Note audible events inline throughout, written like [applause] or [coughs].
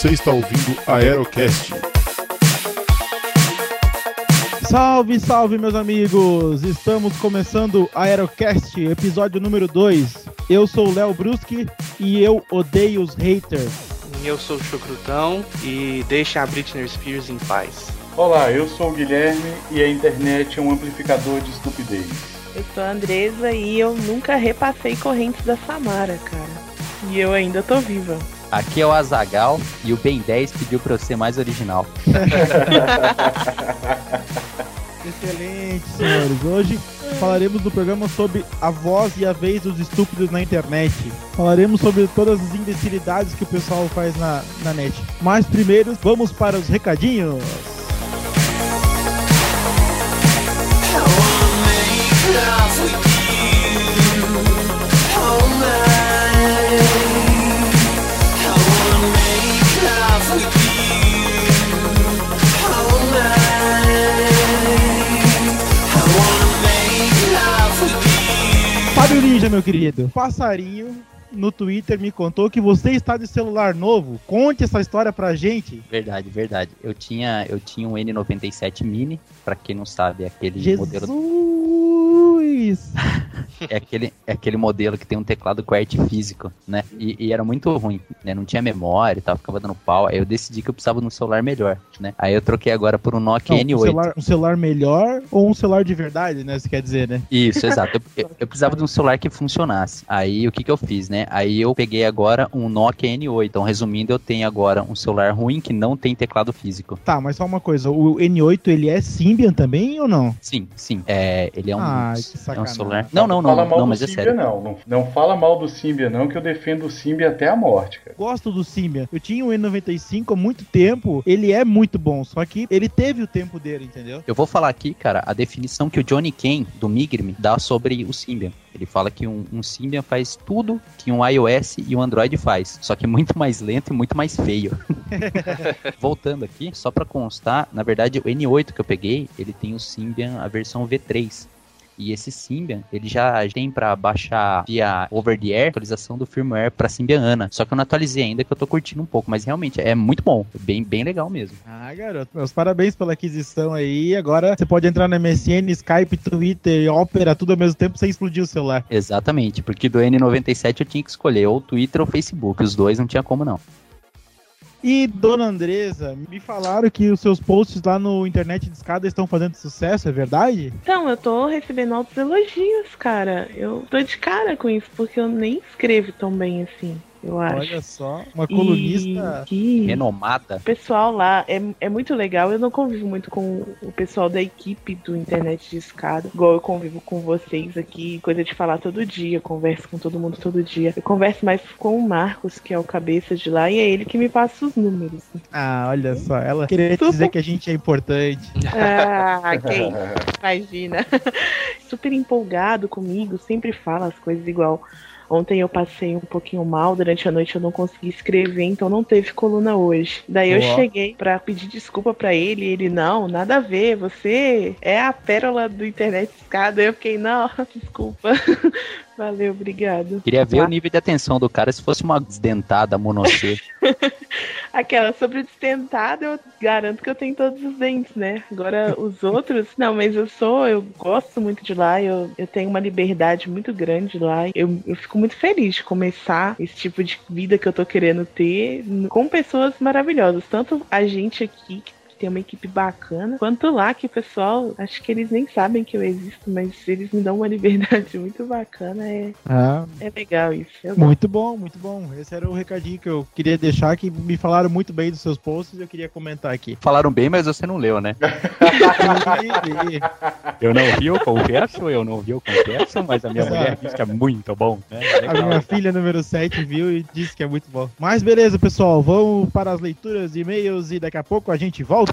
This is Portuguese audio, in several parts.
Você está ouvindo Aerocast. Salve, salve, meus amigos! Estamos começando a Aerocast, episódio número 2. Eu sou o Léo Bruschi e eu odeio os haters. Eu sou o Chocrutão e deixa a Britney Spears em paz. Olá, eu sou o Guilherme e a internet é um amplificador de estupidez. Eu sou a Andresa e eu nunca repassei correntes da Samara, cara. E eu ainda tô viva. Aqui é o Azagal e o Ben 10 pediu pra eu ser mais original. [laughs] Excelente, senhores. Hoje falaremos do programa sobre a voz e a vez dos estúpidos na internet. Falaremos sobre todas as imbecilidades que o pessoal faz na, na net. Mas primeiro, vamos para os recadinhos. Fábio Ninja, meu querido. Passarinho no Twitter me contou que você está de celular novo. Conte essa história pra gente. Verdade, verdade. Eu tinha, eu tinha um N97 Mini, pra quem não sabe, é aquele Jesus! modelo [laughs] é aquele, é aquele modelo que tem um teclado QWERTY físico, né? E, e, era muito ruim, né? Não tinha memória e tal, ficava dando pau. Aí eu decidi que eu precisava de um celular melhor, né? Aí eu troquei agora por um Nokia Não, N8. Um celular, um celular melhor ou um celular de verdade, né? Você quer dizer, né? Isso, exato. Eu, [laughs] eu, eu, precisava de um celular que funcionasse. Aí o que que eu fiz, né? Aí eu peguei agora um Nokia N8. Então, resumindo, eu tenho agora um celular ruim que não tem teclado físico. Tá, mas só uma coisa. O N8, ele é Symbian também ou não? Sim, sim. É, ele é um, Ai, que é um sacanagem. celular... Não, não, não, fala não, mal não do mas é Symbian, sério. Não. não. Não fala mal do Symbian, não, que eu defendo o Symbian até a morte, cara. Gosto do Symbian. Eu tinha um N95 há muito tempo. Ele é muito bom, só que ele teve o tempo dele, entendeu? Eu vou falar aqui, cara, a definição que o Johnny Ken, do Migrime, dá sobre o Symbian. Ele fala que um, um Symbian faz tudo que um iOS e um Android faz, só que muito mais lento e muito mais feio. [laughs] Voltando aqui, só para constar, na verdade o N8 que eu peguei, ele tem o Symbian a versão V3. E esse Symbian, ele já tem para baixar via over the air atualização do firmware para Symbian Ana. Só que eu não atualizei ainda, que eu tô curtindo um pouco, mas realmente é muito bom, bem bem legal mesmo. Ah, garoto, meus parabéns pela aquisição aí. Agora você pode entrar no MSN, Skype, Twitter, Opera, tudo ao mesmo tempo sem explodir o celular. Exatamente, porque do N97 eu tinha que escolher ou Twitter ou Facebook, os dois não tinha como não. E, dona Andresa, me falaram que os seus posts lá no Internet de Escada estão fazendo sucesso, é verdade? Então, eu tô recebendo altos elogios, cara. Eu tô de cara com isso, porque eu nem escrevo tão bem assim. Eu acho. Olha só, uma colunista e... renomada. O pessoal lá é, é muito legal. Eu não convivo muito com o pessoal da equipe do Internet de Escada, igual eu convivo com vocês aqui, coisa de falar todo dia, converso com todo mundo todo dia. Eu converso mais com o Marcos, que é o cabeça de lá, e é ele que me passa os números. Ah, olha só, ela queria dizer que a gente é importante. Ah, [laughs] quem? Imagina. [laughs] Super empolgado comigo, sempre fala as coisas igual. Ontem eu passei um pouquinho mal, durante a noite eu não consegui escrever, então não teve coluna hoje. Daí eu cheguei pra pedir desculpa pra ele, e ele, não, nada a ver, você é a pérola do internet escada. Eu fiquei, não, [laughs] desculpa. Valeu, obrigado. Queria ver o nível de atenção do cara se fosse uma desdentada monocê. [laughs] Aquela sobre desdentada, eu garanto que eu tenho todos os dentes, né? Agora os [laughs] outros, não, mas eu sou, eu gosto muito de lá, eu, eu tenho uma liberdade muito grande lá. Eu, eu fico muito feliz de começar esse tipo de vida que eu tô querendo ter com pessoas maravilhosas. Tanto a gente aqui, que tem uma equipe bacana, quanto lá que o pessoal, acho que eles nem sabem que eu existo, mas eles me dão uma [laughs] liberdade muito bacana. É, Ah, é legal isso. Eu gosto. muito bom, muito bom. Esse era o recadinho que eu queria deixar, que me falaram muito bem dos seus posts e eu queria comentar aqui. Falaram bem, mas você não leu, né? E- [laughs] e- Eu não vi, eu confesso, eu não vi, eu confesso, mas a minha Exato. mulher disse que é muito bom, né? A minha filha número 7 viu e disse que é muito bom. Mas beleza, pessoal, vamos para as leituras de e-mails e daqui a pouco a gente volta.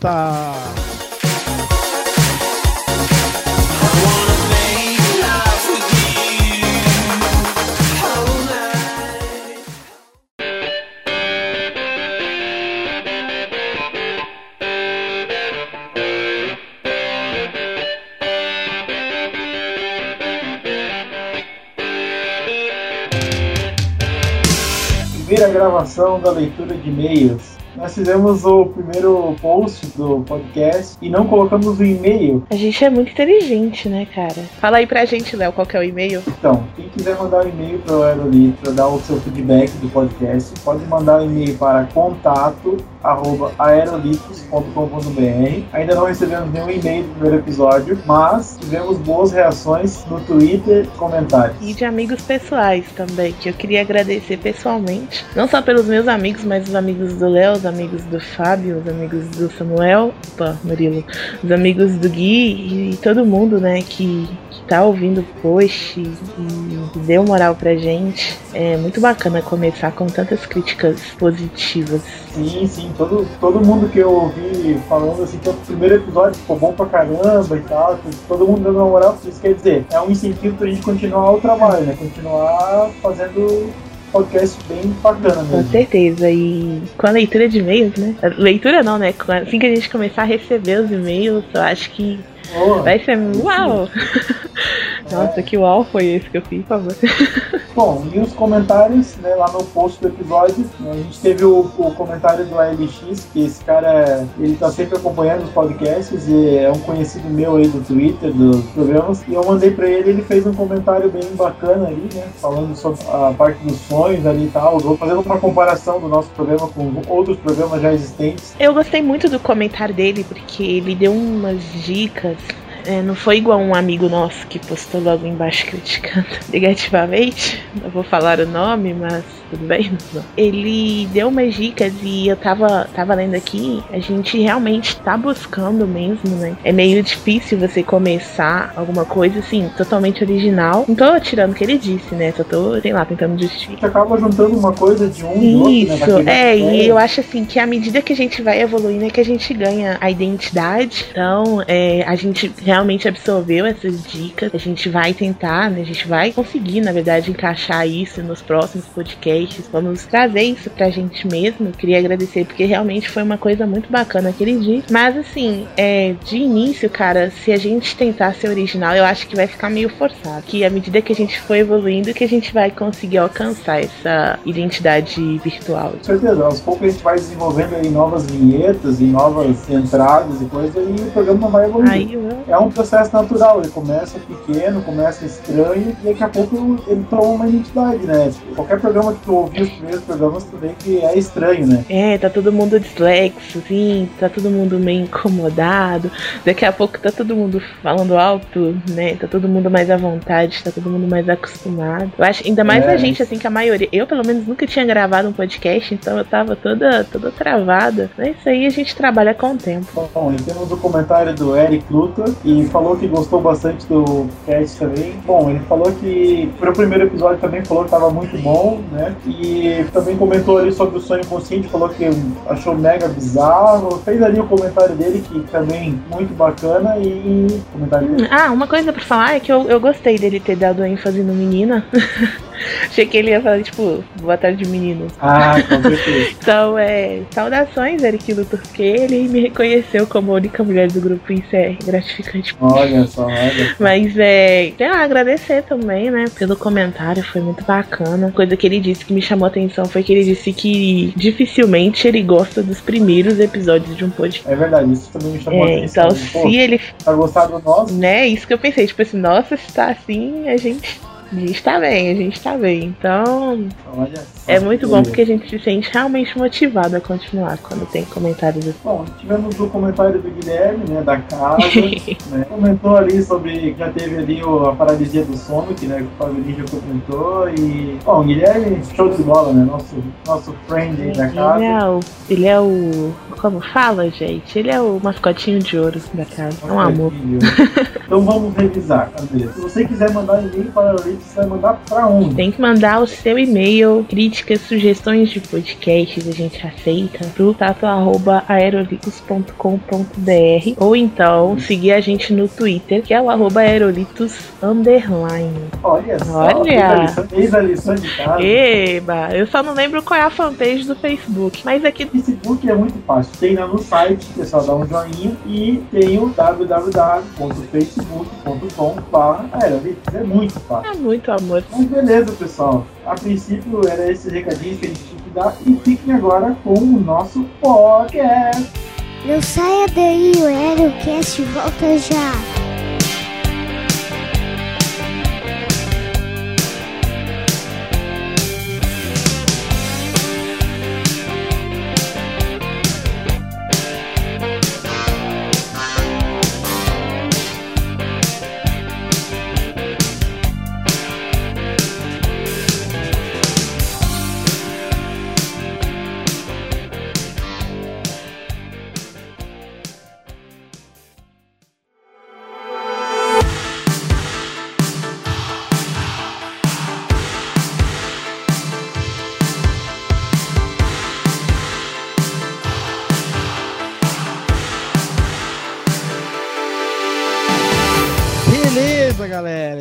Primeira gravação da leitura de e-mails. Nós fizemos o primeiro post do podcast e não colocamos o e-mail. A gente é muito inteligente, né, cara? Fala aí pra gente, Léo, qual que é o e-mail? Então, quem quiser mandar um e-mail para o Aerolito para dar o seu feedback do podcast, pode mandar um e-mail para contato arroba aerolitos.com.br. Ainda não recebemos nenhum e-mail do primeiro episódio, mas tivemos boas reações no Twitter e comentários. E de amigos pessoais também, que eu queria agradecer pessoalmente. Não só pelos meus amigos, mas os amigos do Léo, amigos do Fábio, os amigos do Samuel, opa, Murilo, os amigos do Gui e todo mundo, né, que, que tá ouvindo o post e, e deu moral pra gente. É muito bacana começar com tantas críticas positivas. Sim, sim, todo, todo mundo que eu ouvi falando assim que o primeiro episódio ficou bom pra caramba e tal, todo mundo dando uma moral, isso quer dizer, é um incentivo pra gente continuar o trabalho, né? Continuar fazendo podcast bem bacana Com mesmo. certeza. E com a leitura de e-mails, né? Leitura não, né? Assim que a gente começar a receber os e-mails, eu acho que Vai ser uau! [laughs] Nossa, que uau foi esse que eu fiz, por favor. [laughs] Bom, e os comentários, né, lá no post do episódio, né, a gente teve o, o comentário do ALX, que esse cara, ele tá sempre acompanhando os podcasts e é um conhecido meu aí do Twitter, dos programas, e eu mandei pra ele, ele fez um comentário bem bacana ali, né, falando sobre a parte dos sonhos ali e tal, vou fazendo uma comparação do nosso programa com outros programas já existentes. Eu gostei muito do comentário dele, porque ele deu umas dicas. É, não foi igual um amigo nosso que postou logo embaixo criticando [laughs] negativamente. Não vou falar o nome, mas tudo bem. Ele deu umas dicas e eu tava, tava lendo aqui. A gente realmente tá buscando mesmo, né? É meio difícil você começar alguma coisa assim, totalmente original. Não tô tirando o que ele disse, né? Só tô, sei lá, tentando justificar. acaba juntando uma coisa de um e outro, né, Isso, é, e eu acho assim que à medida que a gente vai evoluindo é que a gente ganha a identidade. Então, é, a gente realmente absorveu essas dicas. A gente vai tentar, né? A gente vai conseguir, na verdade, encaixar isso nos próximos podcasts. Vamos trazer isso pra gente mesmo. Eu queria agradecer porque realmente foi uma coisa muito bacana aquele dia. Mas assim, é, de início, cara, se a gente tentar ser original, eu acho que vai ficar meio forçado. Que à medida que a gente for evoluindo, que a gente vai conseguir alcançar essa identidade virtual. Com certeza, aos poucos a gente vai desenvolvendo aí novas vinhetas e novas entradas e coisas e o programa vai evoluindo. Aí eu É um processo natural, ele começa pequeno, começa estranho e daqui a pouco ele toma uma identidade, né? Qualquer programa que tu ouvir os primeiros programas, tu vê que é estranho, né? É, tá todo mundo dislexo, sim, tá todo mundo meio incomodado. Daqui a pouco tá todo mundo falando alto, né? Tá todo mundo mais à vontade, tá todo mundo mais acostumado. Eu acho, ainda mais É, a gente, assim, que a maioria. Eu, pelo menos, nunca tinha gravado um podcast, então eu tava toda, toda travada. Mas isso aí a gente trabalha com o tempo. Bom, e temos o comentário do Eric Luthor e falou que gostou bastante do cast também. Bom, ele falou que pro primeiro episódio também falou que tava muito bom, né? E também comentou ali sobre o sonho consciente, falou que achou mega bizarro. Fez ali o comentário dele que também muito bacana e comentário dele. Ah, uma coisa pra falar é que eu, eu gostei dele ter dado ênfase no menina. [laughs] Achei que ele ia falar, tipo, boa tarde, meninos. Ah, com certeza. [laughs] Então, é. Saudações, Eric Luthor, porque ele me reconheceu como a única mulher do grupo, isso é gratificante. Olha só, olha. Mas é. Sei lá, agradecer também, né? Pelo comentário, foi muito bacana. Coisa que ele disse que me chamou a atenção foi que ele disse que dificilmente ele gosta dos primeiros episódios de um podcast. É verdade, isso também me chamou a É, atenção. então, Pô, se ele. tá gostado do nosso? Né, isso que eu pensei, tipo assim, nossa, se tá assim, a gente. A gente tá bem, a gente tá bem. Então, Olha é muito bom porque a gente se sente realmente motivado a continuar quando tem comentários assim. Bom, tivemos o comentário do Guilherme, né, da casa, [laughs] né, comentou ali sobre que já teve ali o- a paralisia do sono, que né, que o Fábio Ninja comentou, e, bom, o Guilherme, show de bola, né, nosso, nosso friend aí da Ele casa. é o. Ele é o. Como fala, gente? Ele é o mascotinho de ouro da casa. É um amor. Então vamos revisar, André. Se você quiser mandar e-mail para o você vai mandar pra onde? Tem que mandar o seu e-mail, críticas, sugestões de podcasts, a gente aceita, pro tato.aerolitos.com.br ou então seguir a gente no Twitter, que é o arroba aerolitos underline. Olha só, Olha. Fez, a lição, de casa. Eba, eu só não lembro qual é a fanpage do Facebook, mas aqui Facebook é muito fácil. Tem lá no site, o pessoal dá um joinha e tem o www.facebook.com.br. É muito fácil. é muito amor. Mas beleza, pessoal. A princípio era esse recadinho que a gente tinha que tá? E fiquem agora com o nosso podcast. Não saia daí, o Aerocast volta já.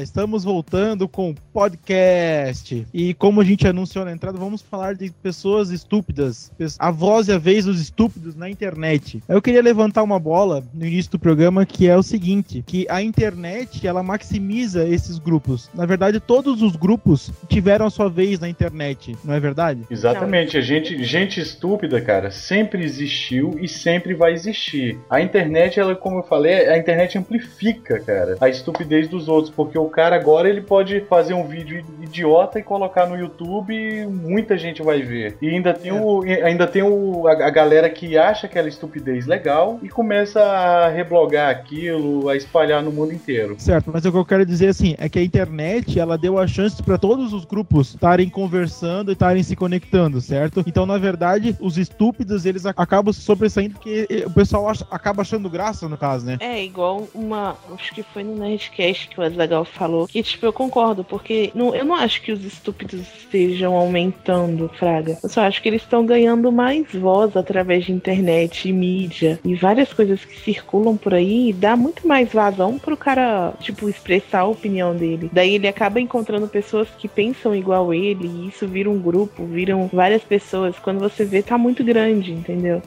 Estamos voltando com o podcast. E como a gente anunciou na entrada, vamos falar de pessoas estúpidas, a voz e a vez dos estúpidos na internet. Eu queria levantar uma bola no início do programa que é o seguinte, que a internet, ela maximiza esses grupos. Na verdade, todos os grupos tiveram a sua vez na internet, não é verdade? Exatamente, a gente, gente estúpida, cara, sempre existiu e sempre vai existir. A internet, ela, como eu falei, a internet amplifica, cara, a estupidez dos outros, porque o cara agora ele pode fazer um vídeo idiota e colocar no YouTube e muita gente vai ver. E ainda tem, o, e ainda tem o, a, a galera que acha aquela estupidez legal e começa a reblogar aquilo, a espalhar no mundo inteiro. Certo, mas o que eu quero dizer assim é que a internet ela deu a chance para todos os grupos estarem conversando e estarem se conectando, certo? Então, na verdade, os estúpidos eles acabam se sobressaindo porque eh, o pessoal acha- acaba achando graça no caso, né? É, igual uma. Acho que foi no Nerdcast que o Azagal falou. Que, tipo, eu concordo, porque não, eu não acho que os estúpidos estejam aumentando, Fraga. Eu só acho que eles estão ganhando mais voz através de internet e mídia e várias coisas que circulam por aí. E dá muito mais vazão pro cara, tipo, expressar a opinião dele. Daí ele acaba encontrando pessoas que pensam igual ele e isso vira um grupo, viram várias pessoas. Quando você vê, tá muito grande, entendeu?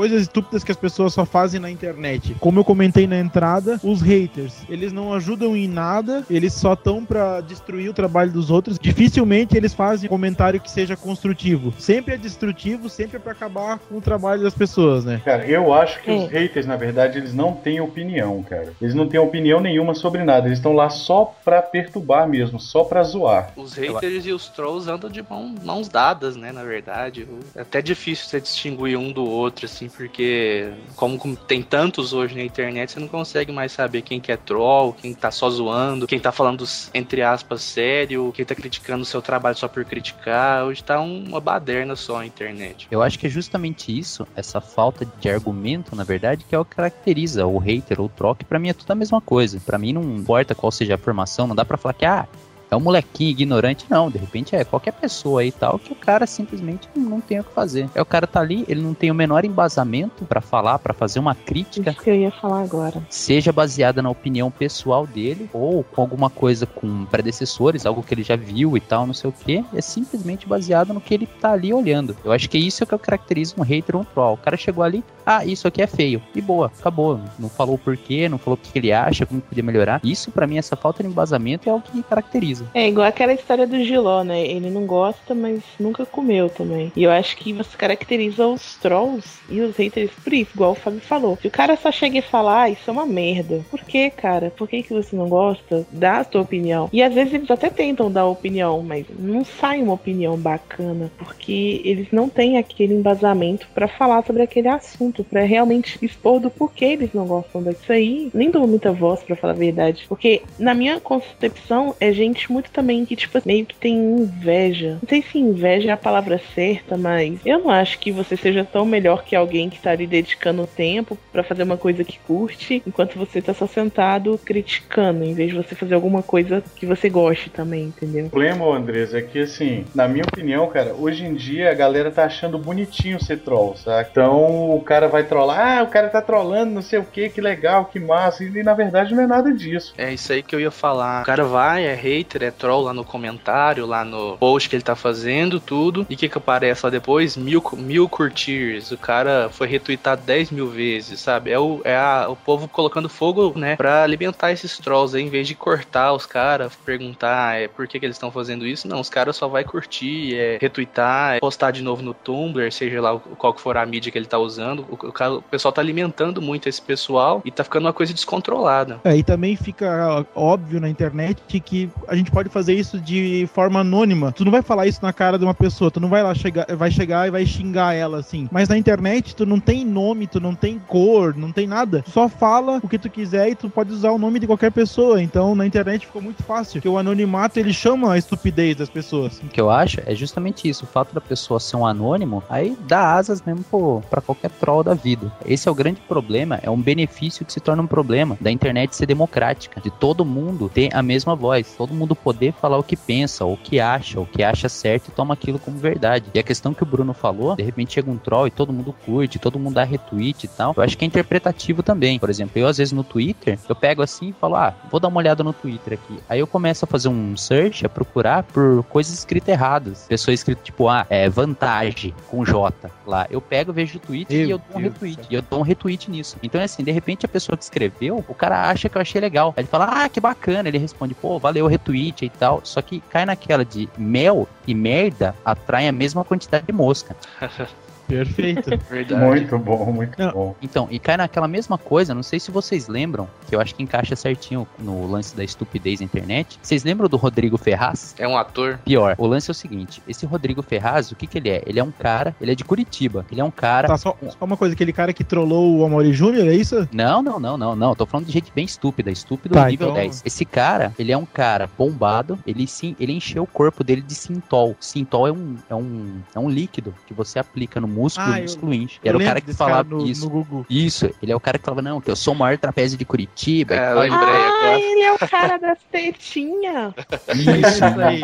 Coisas estúpidas que as pessoas só fazem na internet. Como eu comentei na entrada, os haters, eles não ajudam em nada, eles só estão pra destruir o trabalho dos outros. Dificilmente eles fazem um comentário que seja construtivo. Sempre é destrutivo, sempre é pra acabar com o trabalho das pessoas, né? Cara, eu acho que É. os haters, na verdade, eles não têm opinião, cara. Eles não têm opinião nenhuma sobre nada. Eles estão lá só pra perturbar mesmo, só pra zoar. Os haters e os trolls andam de mão- mãos dadas, né? Na verdade. É até difícil você distinguir um do outro, assim, porque como, tem tantos hoje na internet, você não consegue mais saber quem que é troll, quem tá só zoando, quem tá falando, entre aspas, sério, quem tá criticando o seu trabalho só por criticar. Hoje tá um- uma baderna só a internet. Eu acho que é justamente isso, essa falta de argumento, na verdade, que é o que caracteriza o hater ou o troque. Pra mim é tudo a mesma coisa. Pra mim não importa qual seja a formação, não dá pra falar que ah, é um molequinho ignorante, não. De repente é qualquer pessoa aí e tal que o cara simplesmente não, tem o que fazer. É o cara tá ali, ele não tem o menor embasamento pra falar, pra fazer uma crítica, Isso que eu ia falar agora. seja baseada na opinião pessoal dele ou com alguma coisa com predecessores, algo que ele já viu e tal, não sei o que, é simplesmente baseado no que ele tá ali olhando. Eu acho que é isso que caracteriza um hater um troll. O cara chegou ali, ah, isso aqui é feio, e boa, acabou. Não falou o porquê, não falou o que ele acha, como podia melhorar. Isso, pra mim, essa falta de embasamento é o que caracteriza. É igual aquela história do Giló, né? Ele não gosta, mas nunca comeu também. E eu acho que você caracteriza os trolls e os haters por isso, igual o Fábio falou. Se o cara só chega e fala, ah, isso é uma merda. Por que, cara? Por que, que você não gosta? Dá a sua opinião. E às vezes eles até tentam dar opinião, mas não sai uma opinião bacana, porque eles não têm aquele embasamento pra falar sobre aquele assunto, pra realmente expor do porquê eles não gostam disso aí. Nem dou muita voz, pra falar a verdade. Porque na minha concepção é gente muito também que, tipo, meio que tem inveja. Não sei se inveja é a palavra certa, mas eu não acho que você seja tão melhor que alguém que tá ali dedicando tempo pra fazer uma coisa que curte, enquanto você tá só sentado criticando, em vez de você fazer alguma coisa que você goste também, entendeu? O problema, ô, Andrés, é que assim, na minha opinião, cara, hoje em dia a galera tá achando bonitinho ser troll, sabe? Então o cara vai trollar, ah, o cara tá trollando, não sei o que, que legal, que massa. E na verdade não é nada disso. É isso aí que eu ia falar. O cara vai, é hater, Twitter, é troll lá no comentário, lá no post que ele tá fazendo, tudo. E o que que aparece lá depois? Mil, mil curtirs. O cara foi retweetado 10 mil vezes, sabe? É, o, é a, o povo colocando fogo, né, pra alimentar esses trolls aí, em vez de cortar os caras, perguntar é, por que que eles estão fazendo isso. Não, os caras só vai curtir, é, retweetar, é, postar de novo no Tumblr, seja lá qual que for a mídia que ele tá usando. O, o o pessoal tá alimentando muito esse pessoal e tá ficando uma coisa descontrolada. É, e também fica óbvio na internet que a gente pode fazer isso de forma anônima. Tu não vai falar isso na cara de uma pessoa, tu não vai lá chegar, vai chegar e vai xingar ela assim. Mas na internet tu não tem nome, tu não tem cor, não tem nada. Tu só fala o que tu quiser e tu pode usar o nome de qualquer pessoa. Então na internet ficou muito fácil, porque o anonimato ele chama a estupidez das pessoas. O que eu acho é justamente isso. O fato da pessoa ser um anônimo, aí dá asas mesmo pô, pra qualquer troll da vida. Esse é o grande problema, é um benefício que se torna um problema da internet ser democrática, de todo mundo ter a mesma voz, todo mundo poder falar o que pensa, o que acha, o que acha certo e toma aquilo como verdade. E a questão que o Bruno falou, de repente chega um troll e todo mundo curte, todo mundo dá retweet e tal, eu acho que é interpretativo também. Por exemplo, eu às vezes no Twitter, eu pego assim e falo, ah, vou dar uma olhada no Twitter aqui. Aí eu começo a fazer um search, a procurar por coisas escritas erradas. Pessoa escrito tipo, ah, é vantagem com J lá. Eu pego, vejo o tweet Meu e eu dou um Deus do retweet. E eu dou um retweet nisso. Então, assim, de repente a pessoa que escreveu, o cara acha que eu achei legal. Aí ele fala, ah, que bacana. Ele responde, pô, valeu o retweet e tal. Só que cai naquela de mel e merda atraem a mesma quantidade de mosca. [laughs] Perfeito. [laughs] Verdade. Muito bom, muito Não. bom. Então, e cai naquela mesma coisa, não sei se vocês lembram, que eu acho que encaixa certinho no lance da estupidez na internet. Vocês lembram do Rodrigo Ferraz? É um ator. Pior, o lance é o seguinte: esse Rodrigo Ferraz, o que que ele é? Ele é um cara, ele é de Curitiba. Ele é um cara. Tá, só, só uma coisa, aquele cara que trollou o Amori Júnior, é isso? Não, não, não, não, não. Tô falando de gente bem estúpida, estúpido Tá, nível então- 10. Esse cara, ele é um cara bombado, ele sim, ele encheu o corpo dele de sintol. Sintol é um, é um, é um líquido que você aplica no músculo Ah, eu- músculo incha. Era o cara que falava no, isso. no Google. Isso, ele é o cara que falava, não, que eu sou o maior trapézio de Curitiba. É, lembrei Ah, agora. ele é o cara das tetinhas. Isso, aí.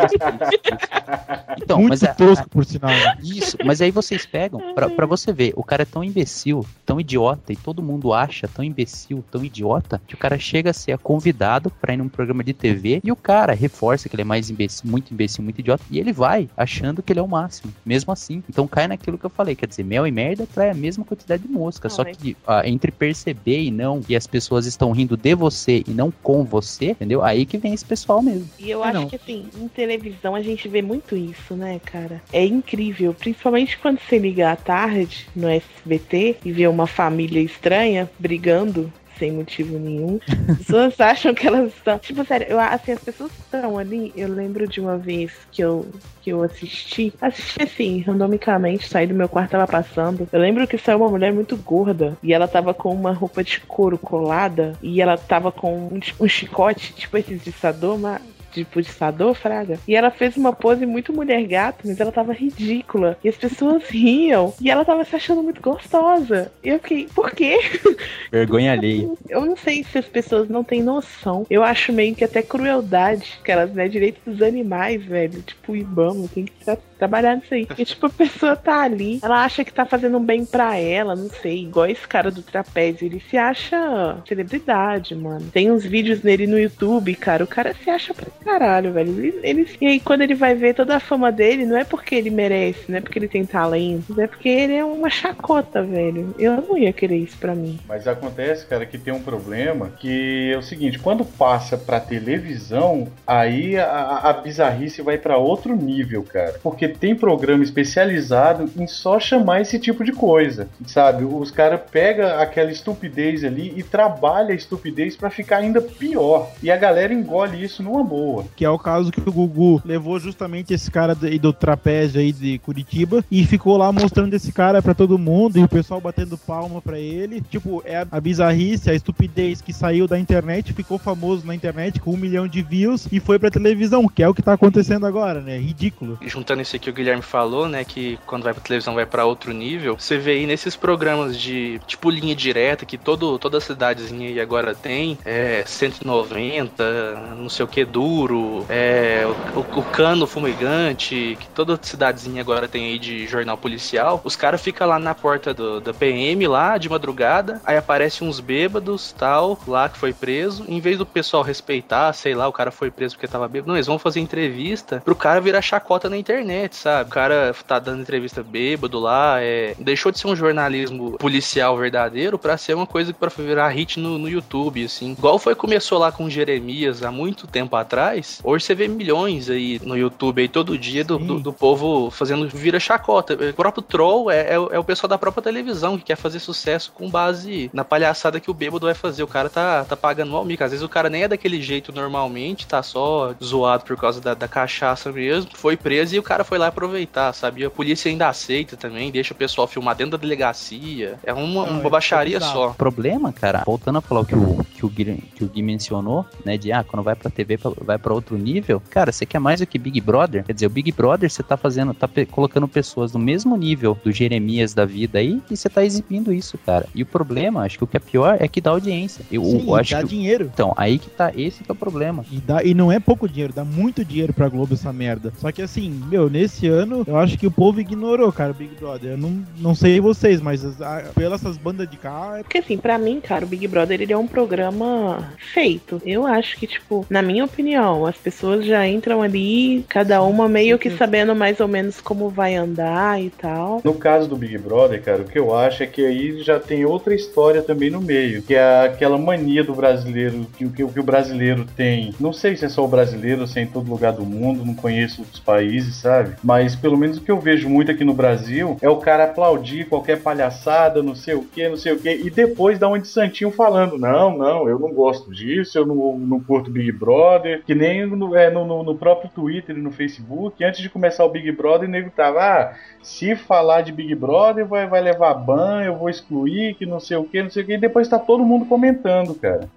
Então, Muito mas a- tosco, por sinal. Isso, mas aí vocês pegam, pra, pra você ver, o cara é tão imbecil, tão idiota, e todo mundo acha tão imbecil, tão idiota, que o cara chega a ser convidado pra ir num programa de TV e o cara reforça que ele é mais imbecil, muito imbecil, muito idiota, e ele vai achando que ele é o máximo, mesmo assim. Então cai naquilo que eu falei, quer dizer, mel e merda atrai a mesma quantidade de mosca, Não, só mas- que ah, entre perceber e não, e as pessoas estão rindo de você e não com você, entendeu? Aí que vem esse pessoal mesmo. E eu É, acho não. que assim, em televisão a gente vê muito isso, né, cara? É incrível, principalmente quando você liga à tarde no SBT e vê uma família estranha brigando sem motivo nenhum. As pessoas acham que elas estão. Tipo, sério, eu, assim, as pessoas estão ali. Eu lembro de uma vez que eu, que eu assisti. Assisti assim, randomicamente, saí do meu quarto, tava passando. Eu lembro que saiu uma mulher muito gorda. E ela tava com uma roupa de couro colada. E ela tava com um, um chicote, tipo esses de tipo de Sador, Fraga. E ela fez uma pose muito mulher gato, mas ela tava ridícula. E as pessoas riam. E ela tava se achando muito gostosa. E eu fiquei, por quê? [laughs] Vergonha alheia. Eu não sei se as pessoas não têm noção. Eu acho meio que até crueldade, que elas, né, direitos dos animais, velho. Tipo, Ibama, tem que tra- trabalhar nisso aí. E, [laughs] tipo, a pessoa tá ali, ela acha que tá fazendo um bem pra ela, não sei. Igual esse cara do trapézio, ele se acha celebridade, mano. Tem uns vídeos nele no YouTube, cara. O cara se acha pra caralho, velho. Ele, ele- e aí, quando ele vai ver toda a fama dele, não é porque ele merece, não é porque ele tem talento, é porque ele é uma chacota, velho. Eu não ia querer isso pra mim. Mas acontece, cara, que tem um problema que é o seguinte, quando passa pra televisão, aí a, a bizarrice vai pra outro nível, cara. Porque tem programa especializado em só chamar esse tipo de coisa, sabe? Os caras pegam aquela estupidez ali e trabalha a estupidez pra ficar ainda pior. E a galera engole isso numa boa. Que é o caso que o Gugu levou justamente esse cara do, do trapézio aí de Curitiba e ficou lá mostrando esse cara pra todo mundo e o pessoal batendo palma pra ele. Tipo, é a, a bizarrice, a estupidez que saiu da internet, ficou famoso na internet com um milhão de views e foi pra televisão, que é o que tá acontecendo agora, né? Ridículo. E juntando esse que o Guilherme falou, né? Que quando vai pra televisão vai para outro nível. Você vê aí nesses programas de tipo linha direta, que todo, toda cidadezinha aí agora tem, é 190, não sei o que, duro, é o, o cano fumegante, que toda cidadezinha agora tem aí de jornal policial. Os caras ficam lá na porta do, da PM lá de madrugada, aí aparece uns bêbados tal, lá que foi preso. Em vez do pessoal respeitar, sei lá, o cara foi preso porque tava bêbado, não, eles vão fazer entrevista pro cara virar chacota na internet, sabe? O cara tá dando entrevista bêbado lá, é, deixou de ser um jornalismo policial verdadeiro para ser uma coisa para virar hit no, no YouTube, assim. Igual foi começou lá com Jeremias há muito tempo atrás. Hoje você vê milhões aí no YouTube aí todo dia do, do, do, povo fazendo vira chacota. O próprio troll é, é, é, o pessoal da própria televisão que quer fazer sucesso com base na palhaçada que o bêbado vai fazer. O cara tá, tá pagando mal mico. Às vezes o cara nem é daquele jeito normalmente, tá só zoado por causa da, da cachaça mesmo. Foi preso e o cara foi lá aproveitar, sabe? A polícia ainda aceita também, deixa o pessoal filmar dentro da delegacia. É uma, uma baixaria só. O problema, cara, voltando a falar o que o, que o, Gui, que o Gui mencionou, né? De ah, quando vai pra TV vai para outro nível, cara, você quer mais do que Big Brother? Quer dizer, o Big Brother você tá fazendo, tá colocando pessoas no mesmo nível do Jeremias da vida aí e você tá exibindo isso, cara. E o problema, acho que o que é pior é que dá audiência. Eu, Sim, eu acho dá que, dinheiro. Então, aí que tá, esse que é o problema. E, dá, e não é pouco dinheiro, dá muito dinheiro pra Globo essa merda. Só que assim, meu, nesse ano, eu acho que o povo ignorou, cara, o Big Brother. Eu não, não sei vocês, mas as, a, pelas essas bandas de cá. É... Porque assim, pra mim, cara, o Big Brother ele é um programa feito. Eu acho que, tipo, na minha opinião, as pessoas já entram ali, cada uma meio que sabendo mais ou menos como vai andar e tal. No caso do Big Brother, cara, o que eu acho é que aí já tem outra história também no meio, que é aquela mania do brasileiro, que, que, que o brasileiro tem. Não sei se é só o brasileiro, se é em todo lugar do mundo, não conheço outros países, sabe? Mas pelo menos o que eu vejo muito aqui no Brasil é o cara aplaudir qualquer palhaçada, não sei o que, não sei o que, e depois dar um de santinho falando: não, não, eu não gosto disso, eu não, não curto Big Brother, que nem no, é, no, no, próprio Twitter e no Facebook, antes de começar o Big Brother, o nego tava, ah, se falar de Big Brother vai, vai levar ban, eu vou excluir, que não sei o que, não sei o que, e depois tá todo mundo comentando, cara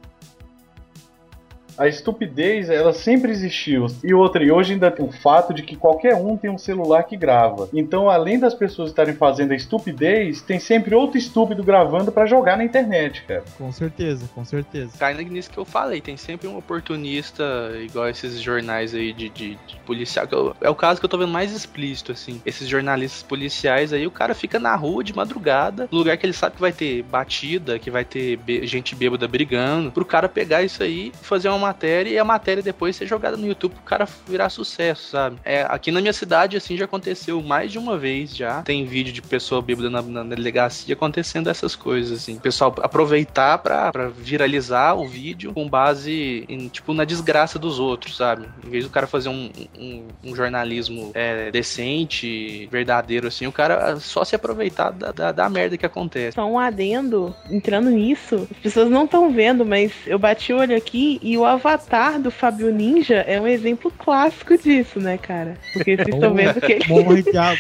a estupidez, ela sempre existiu. E outra, e hoje ainda tem o fato de que qualquer um tem um celular que grava. Então, além das pessoas estarem fazendo a estupidez, tem sempre outro estúpido gravando para jogar na internet, cara. Com certeza, com certeza. Cai nisso que eu falei, tem sempre um oportunista, igual esses jornais aí de, de, de policial. é o caso que eu tô vendo mais explícito, assim. Esses jornalistas policiais aí, o cara fica na rua de madrugada, no lugar que ele sabe que vai ter batida, que vai ter gente bêbada brigando, pro cara pegar isso aí e fazer uma matéria e a matéria depois ser jogada no YouTube pro cara virar sucesso, sabe? É, aqui na minha cidade, assim, já aconteceu mais de uma vez já. Tem vídeo de pessoa bêbada na, na delegacia acontecendo essas coisas, assim. O pessoal aproveitar pra, pra viralizar o vídeo com base em, tipo, na desgraça dos outros, sabe? Em vez do cara fazer um, um, um jornalismo é, decente, verdadeiro, assim, o cara só se aproveitar da, da, da merda que acontece. Só um adendo, entrando nisso, as pessoas não estão vendo, mas eu bati o olho aqui e o avatar do Fábio Ninja é um exemplo clássico disso, né, cara? Porque vocês estão vendo que ele. Morre diabo.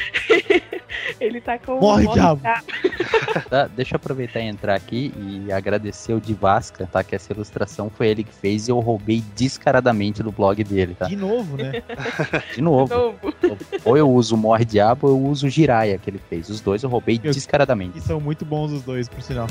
[laughs] ele tá com Morre, diabo. Tá, [laughs] deixa eu aproveitar e entrar aqui e agradecer o Divasca, tá? Que essa ilustração foi ele que fez e eu roubei descaradamente do blog dele, tá? De novo, né? [laughs] De novo. De novo. Ou eu uso Morre Diabo ou eu uso o Jiraya que ele fez. Os dois eu roubei eu, descaradamente. E são muito bons os dois, por sinal.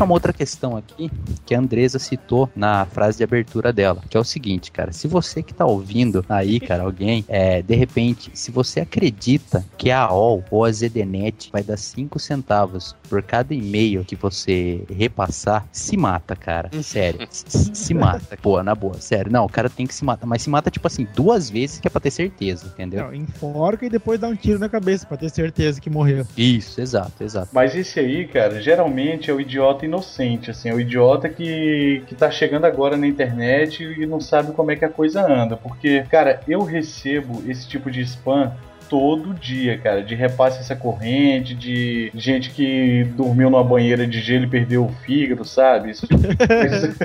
Puxar uma outra questão aqui que a Andresa citou na frase de abertura dela, que é o seguinte, cara, se você que tá ouvindo aí, cara, alguém, é, de repente, se você acredita que a AOL ou a ZDNet vai dar 5 centavos por cada e-mail que você repassar, se mata, cara. [laughs] Sério. se mata. Pô, na boa, sério. Não, o cara tem que se matar. Mas se mata, tipo assim, duas vezes que é pra ter certeza, entendeu? Não, enforca e depois dá um tiro na cabeça pra ter certeza que morreu. Isso, exato, exato. Mas esse aí, cara, geralmente é o idiota inocente, assim, é o idiota que, que tá chegando agora na internet e não sabe como é que a coisa anda. Porque, cara, eu recebo esse tipo de spam todo dia, cara, de repasse essa corrente, de gente que dormiu numa banheira de gelo e perdeu o fígado, sabe? Isso tipo. [laughs]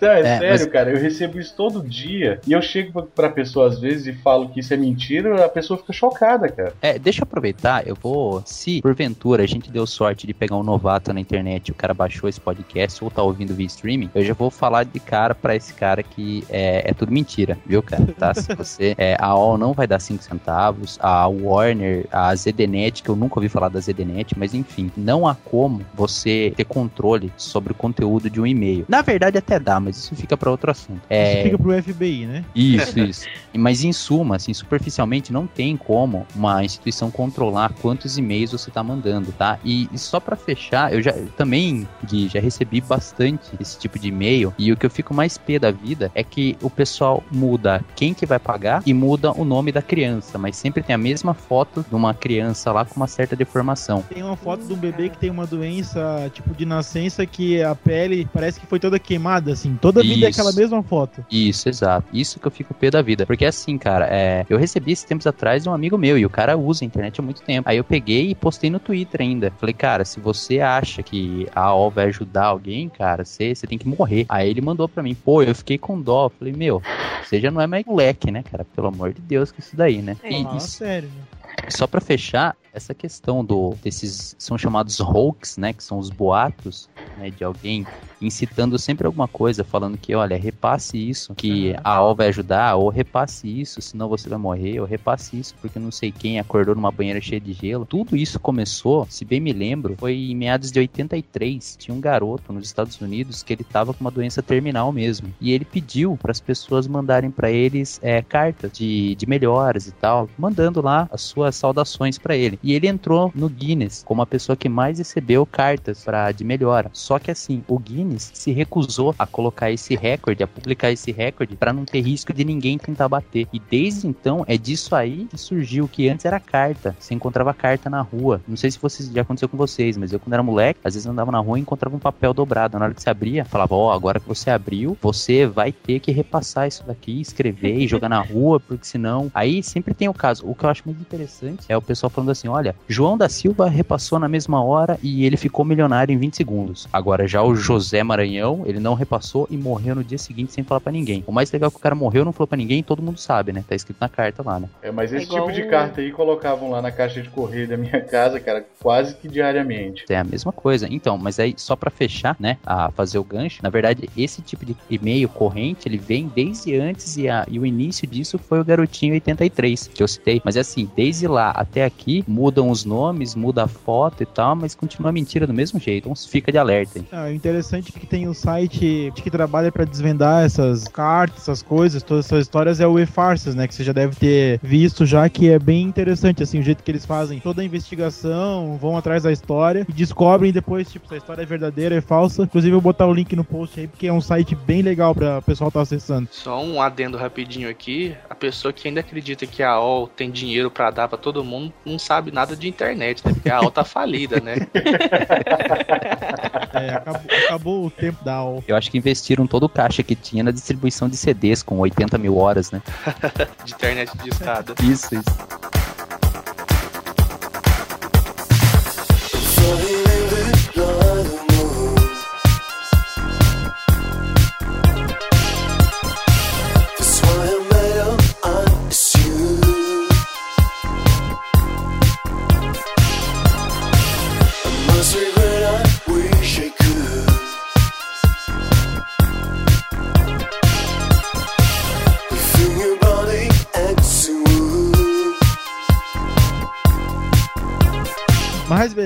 Não, é, É, sério, mas- cara, eu recebo isso todo dia e eu chego pra- pessoa às vezes e falo que isso é mentira, a pessoa fica chocada, cara. É, deixa eu aproveitar, eu vou. Se porventura a gente deu sorte de pegar um novato na internet e o cara baixou esse podcast ou tá ouvindo via streaming, eu já vou falar de cara pra esse cara que é, é tudo mentira, viu, cara? Tá? Se você. É, a AOL não vai dar 5 centavos, a Warner, a ZDNet, que eu nunca ouvi falar da ZDNet, mas enfim, não há como você ter controle sobre o conteúdo de um e-mail. Na verdade, até dá, mas isso fica pra outro assunto. É, Isso fica pro FBI, né? isso, isso. [laughs] Mas em suma, assim, superficialmente, não tem como uma instituição controlar quantos e-mails você tá mandando, tá? E, e só pra fechar, eu já eu também, Gui, já recebi bastante esse tipo de e-mail. E o que eu fico mais pé da vida é que o pessoal muda quem que vai pagar e muda o nome da criança, mas sempre tem a mesma foto de uma criança lá com uma certa deformação. Tem uma foto de um bebê que tem uma doença, tipo, de nascença, que a pele parece que foi toda queimada, assim. Toda vida é Isso. aquela mesma foto. Isso, exato. Isso que eu fico pé da vida. Porque assim, cara, é, eu recebi esses tempos atrás de um amigo meu e o cara usa a internet há muito tempo. Aí eu peguei e postei no Twitter ainda. Falei, cara, se você acha que a AOL vai ajudar alguém, cara, você, você tem que morrer. Aí ele mandou pra mim, pô, eu fiquei com dó. Falei, meu, você já não é mais moleque, né, cara? Pelo amor de Deus, que isso daí, né? É. Fala sério, né? só pra fechar, essa questão do desses são chamados hoax, né, que são os boatos, né, de alguém incitando sempre alguma coisa, falando que, olha, repasse isso, que a AOL vai ajudar, ou repasse isso, senão você vai morrer, ou repasse isso porque não sei quem acordou numa banheira cheia de gelo. Tudo isso começou, se bem me lembro, foi em meados de 83. Tinha um garoto nos Estados Unidos que ele tava com uma doença terminal mesmo, e ele pediu para as pessoas mandarem para eles é, cartas de, de melhoras e tal, mandando lá as suas saudações para ele. E ele entrou no Guinness como a pessoa que mais recebeu cartas para de melhora. Só que assim, o Guinness se recusou a colocar esse recorde, a publicar esse recorde para não ter risco de ninguém tentar bater. E desde então é disso aí que surgiu que antes era carta. Você encontrava carta na rua. Não sei se vocês já aconteceu com vocês, mas eu quando era moleque, às vezes andava na rua e encontrava um papel dobrado. Na hora que você abria, falava: "Ó, agora que você abriu, você vai ter que repassar isso daqui, escrever e jogar na rua, porque senão". Aí sempre tem o caso. O que eu acho muito interessante é o pessoal falando assim: "Olha, João da Silva repassou na mesma hora e ele ficou milionário em 20 segundos. Agora já o José Maranhão, ele não repassou e morreu no dia seguinte sem falar pra ninguém. O mais legal é que o cara morreu, não falou pra ninguém, todo mundo sabe, né? Tá escrito na carta lá, né? É, mas esse igual tipo de o- carta aí colocavam lá na caixa de correio da minha [laughs] casa, cara, quase que diariamente. É a mesma coisa. Então, mas aí só pra fechar, né, a fazer o gancho, na verdade, esse tipo de e-mail corrente, ele vem desde antes e, a- e o início disso foi o garotinho 83, que eu citei. Mas é assim, desde lá até aqui, mudam os nomes, muda a foto e tal, mas continua mentira do mesmo jeito. Então fica de alerta aí. Ah, o interessante é que tem um site que trabalha pra desvendar essas cartas, essas coisas, todas essas histórias é o E-Farsas, né? Que você já deve ter visto já, que é bem interessante, assim, o jeito que eles fazem toda a investigação, vão atrás da história e descobrem depois, tipo, se a história é verdadeira, é falsa. Inclusive, eu vou botar o link no post aí, porque é um site bem legal pra o pessoal estar acessando. Só um adendo rapidinho aqui. A pessoa que ainda acredita que a AOL tem dinheiro pra dar pra todo mundo não sabe nada de internet, né? Porque a AOL tá falida, né? [laughs] É, acabou, acabou o tempo da AOL. Eu acho que investiram todo o caixa que tinha na distribuição de CDs com 80 mil horas, né? [laughs] De internet de escada. Isso, isso.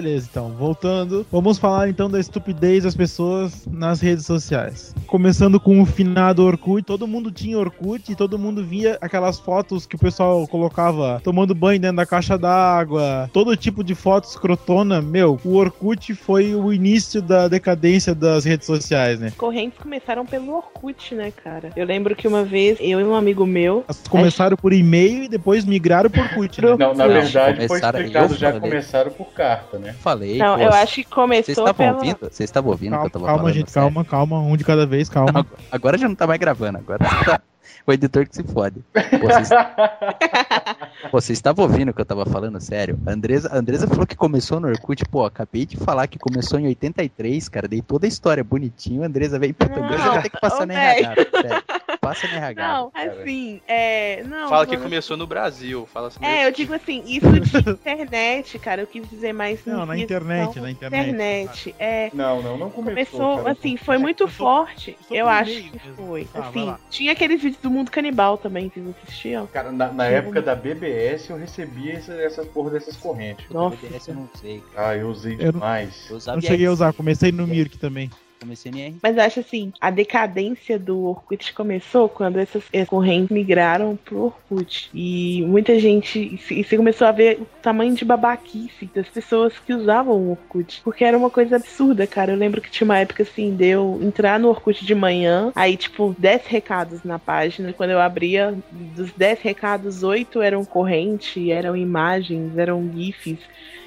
Beleza, então, voltando, vamos falar então da estupidez das pessoas nas redes sociais. Começando com o finado Orkut, todo mundo tinha Orkut e todo mundo via aquelas fotos que o pessoal colocava tomando banho dentro da caixa d'água, todo tipo de foto escrotona. Meu, o Orkut foi o início da decadência das redes sociais, né? Correntes começaram pelo Orkut, né, cara? Eu lembro que uma vez eu e um amigo meu. Elas começaram por e-mail e depois migraram por Orkut, né? Não, na verdade foi explicado já começaram por carta. volta, né? Falei. Não, pô, eu acho que Vocês começou estavam pela... ouvindo? Vocês estavam ouvindo o que Calma, eu tava calma falando? gente, sério? calma, calma. Um de cada vez, calma. Não, agora já não tá mais gravando, agora tá [laughs] o editor que se fode. Pô, Vocês, [laughs] Pô, vocês estavam ouvindo o que eu tava falando, sério? A Andresa, a Andresa falou que começou no Orkut, pô, acabei de falar que começou em 83, cara, dei toda a história bonitinho, a Andresa veio, puta, Andresa Não, vai ter que passar no véi. RH, sério. Passa no RH. Não, cara. assim, é. Não, Fala que começou no Brasil. Fala assim. É, eu digo assim, isso de [laughs] internet, cara, eu quis dizer mais Não, na internet, questão na internet. internet, é. Não, não, não começou. Começou, cara. assim, foi muito começou- forte. começou Eu acho que mesmo. foi. Vai assim, tinha aqueles vídeos do mundo canibal também, vocês assistiam? Cara, na, na época da BBS eu recebia essa- essas porra dessas correntes. Nossa. BBS eu não sei, cara. Ah, eu usei Eu não- demais. Eu Não cheguei a usar, comecei no Mirk também. Mas acho assim, a decadência do Orkut começou quando essas correntes migraram pro Orkut. E muita gente. E você começou a ver o tamanho de babaquice das pessoas que usavam o Orkut. Porque era uma coisa absurda, cara. Eu lembro que tinha uma época assim, deu entrar no Orkut de manhã, aí, tipo, 10 recados na página. Quando eu abria, dos 10 recados, 8 eram corrente, eram imagens, eram GIFs.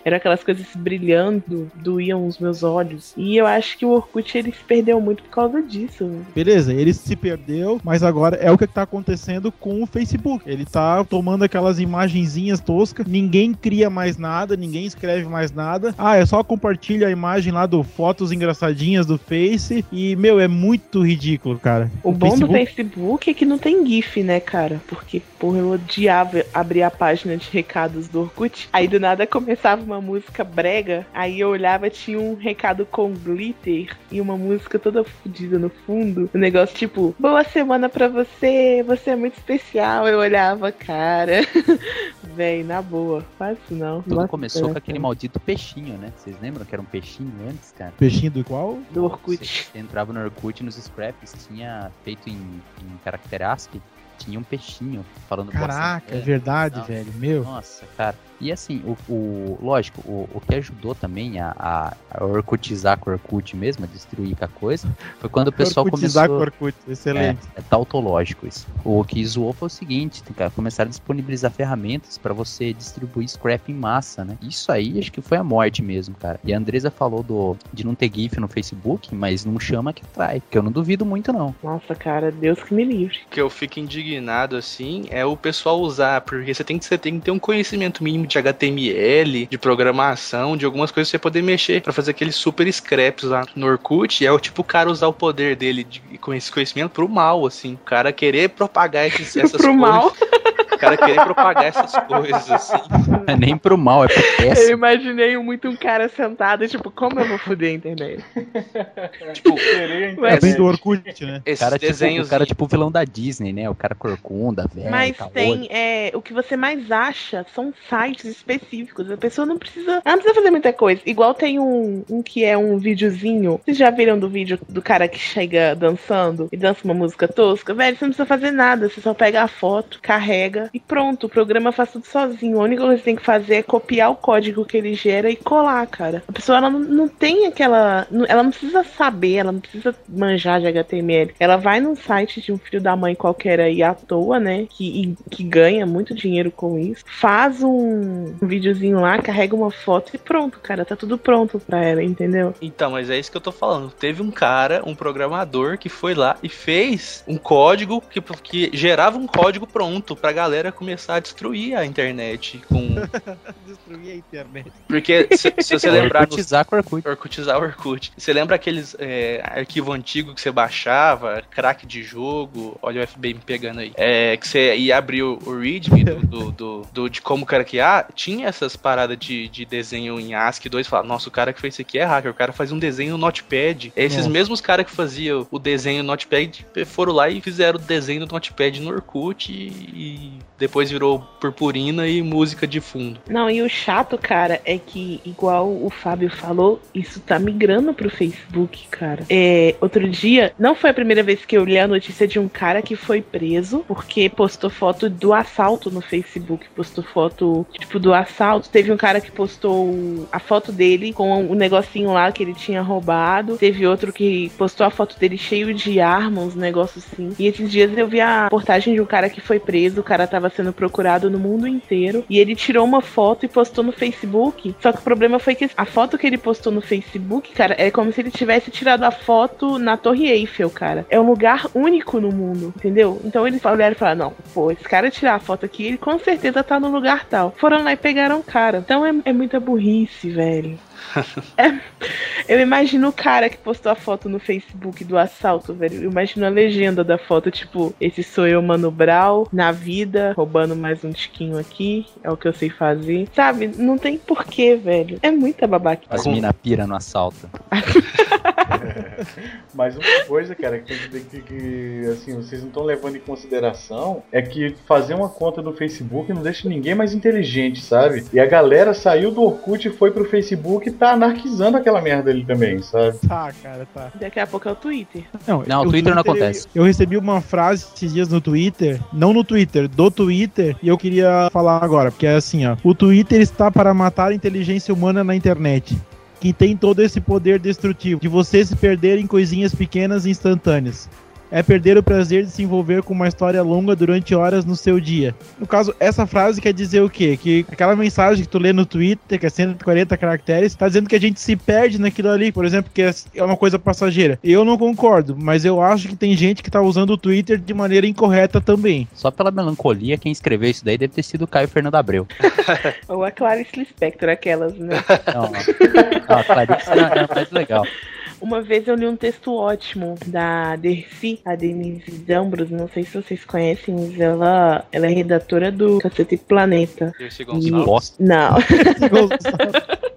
Eram aquelas coisas brilhando, doíam os meus olhos. E eu acho que o Orkut ele se perdeu muito por causa disso. Beleza, ele se perdeu, mas agora é o que tá acontecendo com o Facebook. Ele tá tomando aquelas imagenzinhas toscas, ninguém cria mais nada, ninguém escreve mais nada. Ah, é só compartilha a imagem lá do fotos engraçadinhas do Face e, meu, é muito ridículo, cara. O bom do Facebook é que não tem GIF, né, cara? Porque, porra, eu odiava abrir a página de recados do Orkut. Aí do nada começava uma música brega. Aí eu olhava, tinha um recado com glitter e uma música toda fodida no fundo. O negócio tipo, boa semana pra você, você é muito especial. Eu olhava, cara. [laughs] Véi, na boa, faz isso não. Tudo Nossa, começou com aquele maldito peixinho, né? Vocês lembram que era um peixinho antes, cara? Peixinho do qual? Do Orkut. Você entrava no Orkut nos scraps, tinha feito em, em caractere ASCII, tinha um peixinho falando Caraca, é verdade, Não. velho. Meu. Nossa, cara. E assim, o, o- lógico, o, o que ajudou também a, a, a Orkutizar com o Orkut mesmo, a destruir com a coisa, foi quando o pessoal Orkutizar com começou... Orkut, excelente. É, é tautológico isso. O que zoou foi o seguinte, tem que começar a disponibilizar ferramentas pra você distribuir scrap em massa, né? Isso aí acho que foi a morte mesmo, cara. E a Andresa falou do, de não ter GIF no Facebook, mas não chama que trai, que eu não duvido muito não. Nossa, cara, Deus que me livre. O que eu fico indignado assim é o pessoal usar, porque você tem que, você tem que ter um conhecimento mínimo de HTML, de programação, de algumas coisas pra você poder mexer, pra fazer aqueles super scraps lá no Orkut. É o tipo o cara usar o poder dele de, com esse conhecimento pro mal, assim. O cara querer propagar esses, [laughs] essas Pro coisas. mal. [laughs] O cara querer propagar essas coisas, assim. É nem pro mal, é pro Eu péssimo. imaginei muito um cara sentado, tipo, como eu vou foder a internet? [laughs] Tipo, Querer a É bem do Orkut, né? O esses cara, tipo, desenhos. o cara tipo o vilão da Disney, né? O cara corcunda, velho. Mas caolho. tem, é, o que você mais acha são sites específicos. A pessoa não precisa, ela não precisa fazer muita coisa. Igual tem um, um que é um videozinho. Vocês já viram do vídeo do cara que chega dançando e dança uma música tosca? Velho, você não precisa fazer nada. Você só pega a foto, carrega e pronto. O programa faz tudo sozinho. A única coisa que você tem que fazer é copiar o código que ele gera e colar, cara. A pessoa ela não, tem aquela. Ela não precisa saber, ela não precisa manjar de HTML. Ela vai num site de um filho da mãe qualquer aí à toa, né? Que, e- que ganha muito dinheiro com isso. Faz um, um videozinho lá, carrega uma foto e pronto, cara. Tá tudo pronto pra ela, entendeu? Então, mas é isso que eu tô falando. Teve um cara, um programador, que foi lá e fez um código que, que gerava um código pronto pra galera começar a destruir a internet. Com... [laughs] Destruir a internet. Porque se, se você [laughs] lembrar nos Orkutizar com Orkut. Orkutizar o Orkut. Você lembra aqueles é, arquivo antigo que você baixava, crack de jogo, olha o FBI me pegando aí, é, que você ia abrir o, o readme do, do, do- do- de como craquear, tinha essas paradas de, de desenho em ASCII 2, falava, nossa, o cara que fez isso aqui é hacker, o cara faz um desenho no Notepad. Esses Nossa. mesmos caras que faziam o desenho no Notepad foram lá e fizeram o desenho do Notepad no Orkut e, e depois virou purpurina e música de fundo. Não, e o chato, cara, é que, igual o Fábio falou, isso tá migrando pro Facebook, cara. É, outro dia, não foi a primeira vez que eu li a notícia de um cara que foi preso porque postou foto do assalto no Facebook. Postou foto, tipo, do assalto. Teve um cara que postou a foto dele com o negocinho lá que ele tinha roubado. Teve outro que postou a foto dele cheio de armas, uns negócios assim. E esses dias eu vi a reportagem de um cara que foi preso. O cara tava sendo procurado no mundo inteiro. E ele tirou uma foto e postou no Facebook. Só que o problema foi que a foto que ele postou no Facebook, cara, é como se ele tivesse tirado a foto na Torre Eiffel, cara. É um lugar único no mundo, entendeu? Então eles olharam e falaram: não, pô, esse cara tirar a foto aqui, ele com certeza tá no lugar tal. Foram lá e pegaram o cara. Então é, é muita burrice, velho. É, eu imagino o cara que postou a foto no Facebook do assalto, velho. Eu imagino a legenda da foto, tipo, esse sou eu, Mano Brau, na vida, roubando mais um tiquinho aqui, é o que eu sei fazer. Sabe? Não tem porquê, velho. É muita babaca. As mina pira no assalto. [laughs] Mas uma coisa, cara, que, que, que assim, vocês não estão levando em consideração é que fazer uma conta do Facebook não deixa ninguém mais inteligente, sabe? E a galera saiu do Orkut e foi pro Facebook tá anarquizando aquela merda ali também, sabe? Tá, cara, tá. Daqui a pouco é o Twitter. Não, o Twitter não acontece. Eu, eu recebi uma frase esses dias no Twitter, não no Twitter, do Twitter, e eu queria falar agora, porque é assim, ó. O Twitter está para matar a inteligência humana na internet que tem todo esse poder destrutivo de você se perder em coisinhas pequenas e instantâneas. É perder o prazer de se envolver com uma história longa durante horas no seu dia. No caso, essa frase quer dizer o quê? Que aquela mensagem que tu lê no Twitter, que é 140 caracteres, tá dizendo que a gente se perde naquilo ali, por exemplo, que é uma coisa passageira. Eu não concordo, mas eu acho que tem gente que tá usando o Twitter de maneira incorreta também. Só pela melancolia, quem escreveu isso daí deve ter sido o Caio Fernando Abreu. [laughs] Ou a Clarice Lispector, aquelas, né? Não, não. a Clarice é mais legal. Uma vez eu li um texto ótimo da Dercy, a Denise Dambros, não sei se vocês conhecem, mas ela, ela é redatora do Cacete Planeta. Dercy E- Gonçalves. Não. [laughs]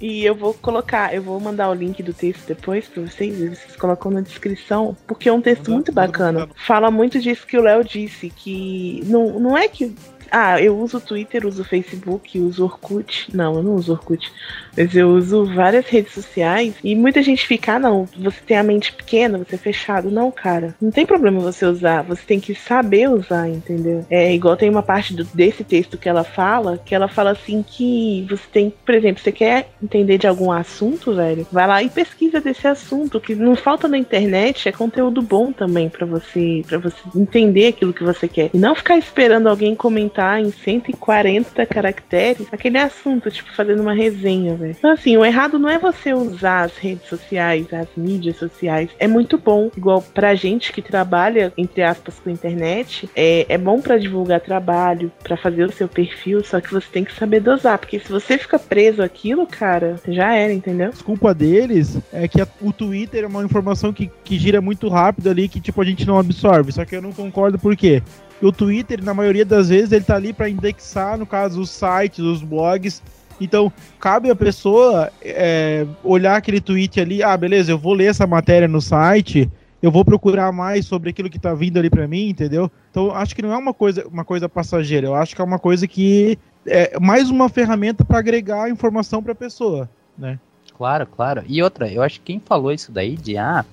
E eu vou colocar, eu vou mandar o link do texto depois pra vocês, e vocês colocam na descrição, porque é um texto muito bacana. Fala muito disso que o Léo disse, que não, não é que. Ah, eu uso Twitter, uso Facebook, uso Orkut. Não, eu não uso Orkut. Mas eu uso várias redes sociais e muita gente fica, ah, não, você tem a mente pequena, você é fechado. Não, cara, não tem problema você usar, você tem que saber usar, entendeu? É igual tem uma parte do- desse texto que ela fala, que ela fala assim que você tem, por exemplo, você quer entender de algum assunto, velho, vai lá e pesquisa desse assunto, que não falta na internet, é conteúdo bom também pra você, para você entender aquilo que você quer. E não ficar esperando alguém comentar em 140 caracteres aquele assunto, tipo, fazendo uma resenha, velho. Então, assim, o errado não é você usar as redes sociais, as mídias sociais. É muito bom, igual pra gente que trabalha, entre aspas, com internet, é, é bom pra divulgar trabalho, pra fazer o seu perfil, só que você tem que saber dosar, porque se você fica preso àquilo, cara, já era, entendeu? desculpa deles é que a- o Twitter é uma informação que, que gira muito rápido ali, que tipo a gente não absorve. Só que eu não concordo por quê? O Twitter, na maioria das vezes, ele tá ali para indexar, no caso, os sites, os blogs. Então, cabe a pessoa é, olhar aquele tweet ali, ah, beleza, eu vou ler essa matéria no site, eu vou procurar mais sobre aquilo que tá vindo ali para mim, entendeu? Então, acho que não é uma coisa, uma coisa passageira, eu acho que é uma coisa que é mais uma ferramenta para agregar informação para a pessoa, né? Claro, claro. E outra, eu acho que quem falou isso daí de ah,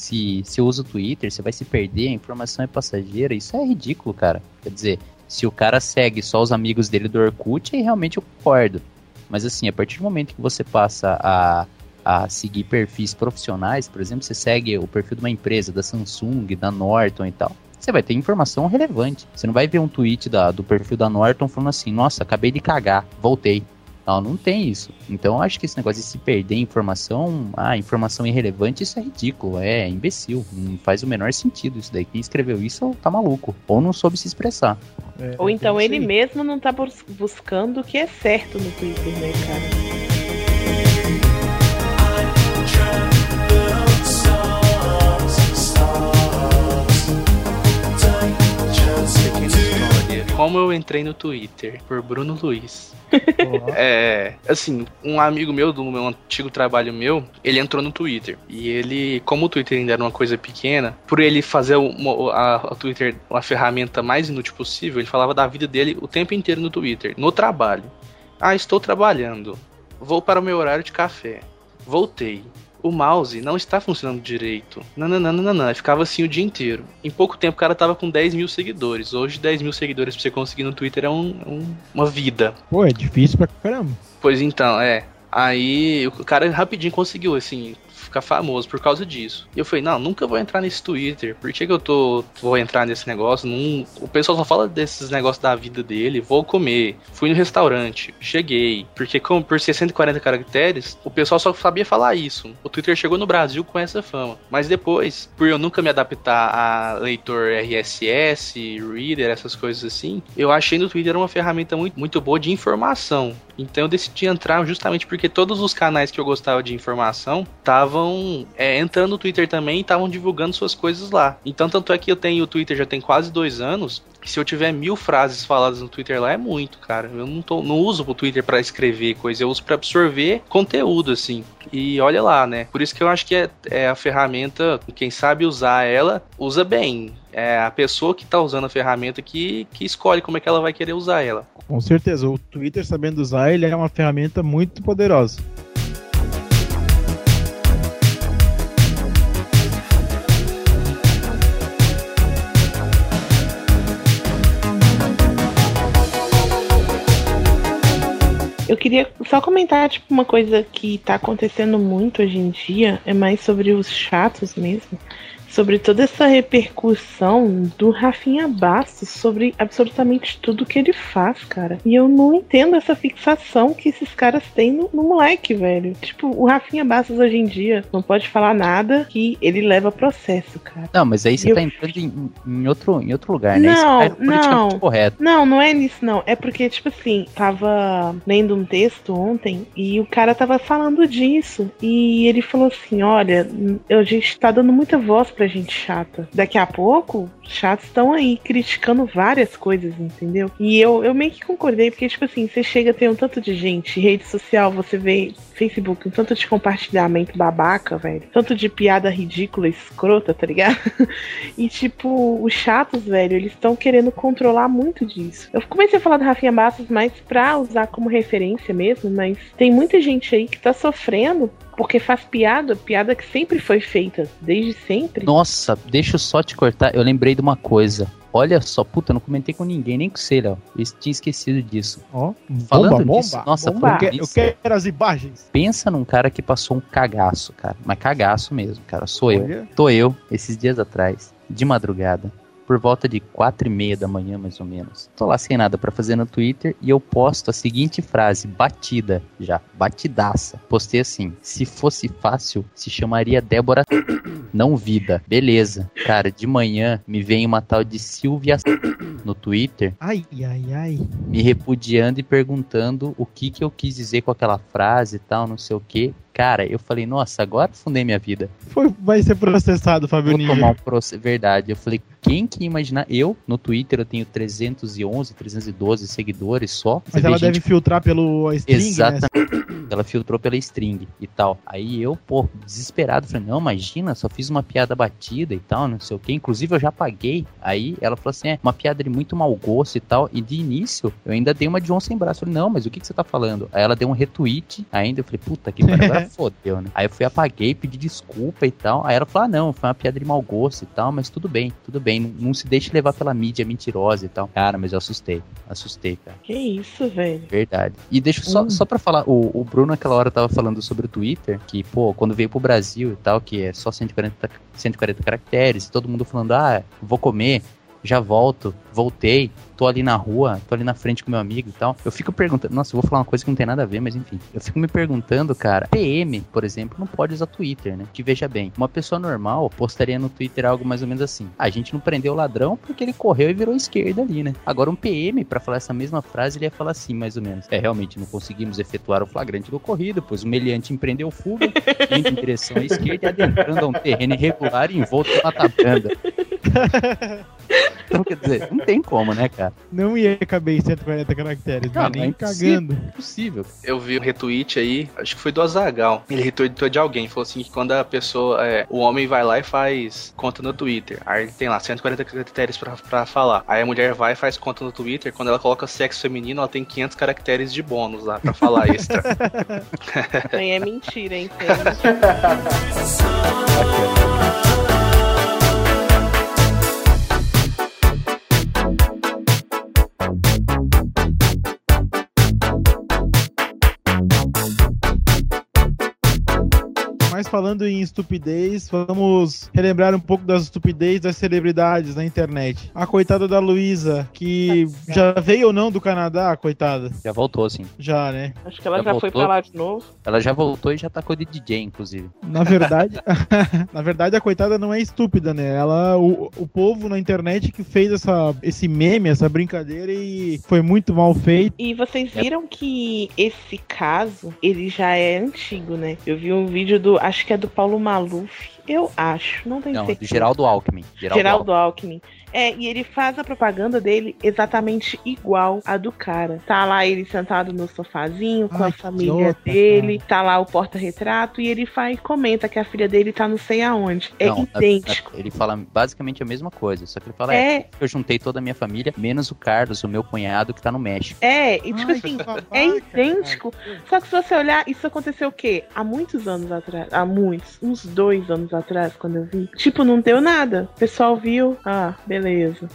se se usa o Twitter, você vai se perder, a informação é passageira, isso é ridículo, cara. Quer dizer, se o cara segue só os amigos dele do Orkut, aí realmente eu concordo. Mas assim, a partir do momento que você passa a, a seguir perfis profissionais, por exemplo, você segue o perfil de uma empresa, da Samsung, da Norton e tal, você vai ter informação relevante. Você não vai ver um tweet da- do perfil da Norton falando assim, nossa, acabei de cagar, voltei. Não, não tem isso. Então eu acho que esse negócio de se perder informação, ah, informação irrelevante, isso é ridículo, é imbecil. Não faz o menor sentido isso daí. Quem escreveu isso tá maluco. Ou não soube se expressar. É, Ou então é isso ele aí. mesmo não tá bus- buscando o que é certo no Twitter, né, cara? Como eu entrei no Twitter? Por Bruno Luiz. É, assim, um amigo meu, do meu antigo trabalho meu, ele entrou no Twitter. E ele, como o Twitter ainda era uma coisa pequena, por ele fazer uma- a, a Twitter uma ferramenta mais inútil possível, ele falava da vida dele o tempo inteiro no Twitter, no trabalho. Ah, estou trabalhando. Vou para o meu horário de café. Voltei. O mouse não está funcionando direito. Nananana. Ficava assim o dia inteiro. Em pouco tempo o cara tava com 10 mil seguidores. Hoje 10 mil seguidores pra você conseguir no Twitter é um- um- uma vida. Pô, é difícil pra caramba. Pois então, é. Aí o cara rapidinho conseguiu, assim, ficar famoso por causa disso. E eu falei, não, nunca vou entrar nesse Twitter. Por que, que eu tô vou entrar nesse negócio? Não, o pessoal só fala desses negócios da vida dele. Vou comer. Fui no restaurante, cheguei. Porque como por 640 caracteres, o pessoal só sabia falar isso. O Twitter chegou no Brasil com essa fama. Mas depois, por eu nunca me adaptar a leitor RSS, Reader, essas coisas assim, eu achei no Twitter uma ferramenta muito, muito boa de informação. Então eu decidi entrar justamente porque todos os canais que eu gostava de informação estavam é, entrando no Twitter também e estavam divulgando suas coisas lá. Então, tanto é que eu tenho o Twitter já tem quase dois anos. Se eu tiver mil frases faladas no Twitter lá, é muito, cara. Eu não, tô, não uso o Twitter para escrever coisa, eu uso para absorver conteúdo, assim. E olha lá, né? Por isso que eu acho que é, é a ferramenta, quem sabe usar ela, usa bem. É a pessoa que tá usando a ferramenta que, que escolhe como é que ela vai querer usar ela. Com certeza, o Twitter sabendo usar, ele é uma ferramenta muito poderosa. Eu queria só comentar, tipo, uma coisa que tá acontecendo muito hoje em dia, é mais sobre os chatos mesmo sobre toda essa repercussão do Rafinha Bastos sobre absolutamente tudo que ele faz, cara. E eu não entendo essa fixação que esses caras têm no, no moleque, velho. Tipo, o Rafinha Bastos hoje em dia não pode falar nada que ele leva processo, cara. Não, mas aí você Eu- tá entrando em, em outro, em outro lugar, né? Não, Isso é politicamente não. correto. Não, não é nisso, não. É porque, tipo assim, tava lendo um texto ontem e o cara tava falando disso. E ele falou assim: olha, a gente tá dando muita voz pra gente chata. Daqui a pouco, chatos estão aí criticando várias coisas, entendeu? E eu, eu meio que concordei, porque, tipo assim, você chega a ter um tanto de gente, rede social, você vê Facebook, um tanto de compartilhamento babaca, velho. Tanto de piada ridícula, escrota, tá ligado? [laughs] E, tipo, os chatos, velho, eles estão querendo controlar muito disso. Eu comecei a falar do Rafinha Bastos mais pra usar como referência mesmo, mas tem muita gente aí que tá sofrendo porque faz piada, piada que sempre foi feita, desde sempre. Nossa, deixa eu só te cortar. Eu lembrei de uma coisa. Olha só, puta, eu não comentei com ninguém, nem com você, Léo. Eu tinha esquecido disso. Ó, Falando bomba, nisso, bomba. nossa, bomba. eu, falando que- eu quero as imagens. pensa num cara que passou um cagaço, cara. Mas cagaço mesmo, cara. Sou eu. Olha, Tô eu, esses dias atrás, de madrugada, por volta de quatro e meia da manhã, mais ou menos. Tô lá sem nada pra fazer no Twitter e eu posto a seguinte frase, batida já, batidaça. Postei assim: se fosse fácil, se chamaria Débora, [coughs] não vida. Beleza. Cara, de manhã me vem uma tal de Silvia [coughs] no Twitter ai, ai, ai. me repudiando e perguntando o que que eu quis dizer com aquela frase e tal, não sei o que. Cara, eu falei, nossa, agora fundei minha vida. Foi, vai ser processado, Fábio Vou Ninja. tomar um processo. Verdade. Eu falei, quem que imaginar? Eu, no Twitter, eu tenho 311, 312 seguidores só. Mas ela gente deve filtrar pelo string, né? Exatamente. Ela filtrou pela string e tal. Aí eu, pô, desesperado, falei, não, imagina, só fiz uma piada batida e tal, não sei o que. Inclusive eu já paguei. Aí ela falou assim, é, uma piada de muito mau gosto e tal. E de início, eu ainda dei uma de João sem braço. Eu falei, não, mas o que, que você tá falando? Aí ela deu um retweet ainda. Eu falei, puta que pariu, agora fodeu, né? Aí eu fui, apaguei, pedi desculpa e tal. Aí ela falou, ah, não, foi uma piada de mau gosto e tal, mas tudo bem, tudo bem. Não, não se deixe levar pela mídia mentirosa e tal. Cara, mas eu assustei. Assustei, cara. Que isso, velho. Verdade. E deixa só, Hum. só pra falar, o, o Bruno naquela hora tava falando sobre o Twitter, que, pô, quando veio pro Brasil e tal, que é só 140, 140 caracteres, todo mundo falando, ah, vou comer, já volto, voltei, tô ali na rua, tô ali na frente com meu amigo e tal. Eu fico perguntando, nossa, eu vou falar uma coisa que não tem nada a ver, mas enfim. Eu fico me perguntando, cara, PM, por exemplo, não pode usar Twitter, né? Que veja bem, uma pessoa normal postaria no Twitter algo mais ou menos assim. "Ah, A gente não prendeu o ladrão porque ele correu e virou esquerda ali, né? Agora um PM, pra falar essa mesma frase, ele ia falar assim, mais ou menos. É, realmente, não conseguimos efetuar o flagrante do ocorrido, pois o meliante empreendeu fuga, indo em direção à esquerda adentrando a um terreno irregular e envolto em mata branda. [laughs] Então, quer dizer, não tem como, né, cara? Não ia caber em 140 caracteres, é nem impossível. cagando. Impossível. Eu vi o retweet aí, acho que foi do Azagal. Ele retweetou de alguém, falou assim que quando a pessoa, é, o homem vai lá e faz conta no Twitter. Aí ele tem lá 140 caracteres pra, pra falar. Aí a mulher vai e faz conta no Twitter. Quando ela coloca sexo feminino, ela tem 500 caracteres de bônus lá pra falar extra. [laughs] É mentira, hein? [laughs] Mas falando em estupidez, vamos relembrar um pouco das estupidez das celebridades na internet. A coitada da Luísa, que já veio ou não do Canadá, coitada? Já voltou, sim. Já, né? Acho que ela Já já, foi pra lá de novo. Ela já voltou e já tacou de DJ, inclusive. Na verdade, [laughs] na verdade a coitada não é estúpida, né? Ela, o, o povo na internet que fez essa, esse meme, essa brincadeira e foi muito mal feito. E vocês viram que esse caso, ele já é antigo, né? Eu vi um vídeo do, acho que é do Paulo Maluf, eu acho, não tenho Não, do. Geraldo Alckmin. Geraldo, Geraldo Alckmin. É, e ele faz a propaganda dele exatamente igual a do cara. Tá lá ele sentado no sofazinho com Ai, a família dele, tá lá o porta-retrato e ele faz comenta que a filha dele tá não sei aonde. É Não, na- idêntico. na- ele fala basicamente a mesma coisa, só que ele fala, é, É, eu juntei toda a minha família, menos o Carlos, o meu cunhado, que tá no México. é, e tipo Ai, assim, é idêntico. Só que se você olhar, isso aconteceu o quê? Há muitos anos atrás. Há muitos. Uns dois anos atrás, quando eu vi. Tipo, não deu nada. O pessoal viu. Ah, beleza.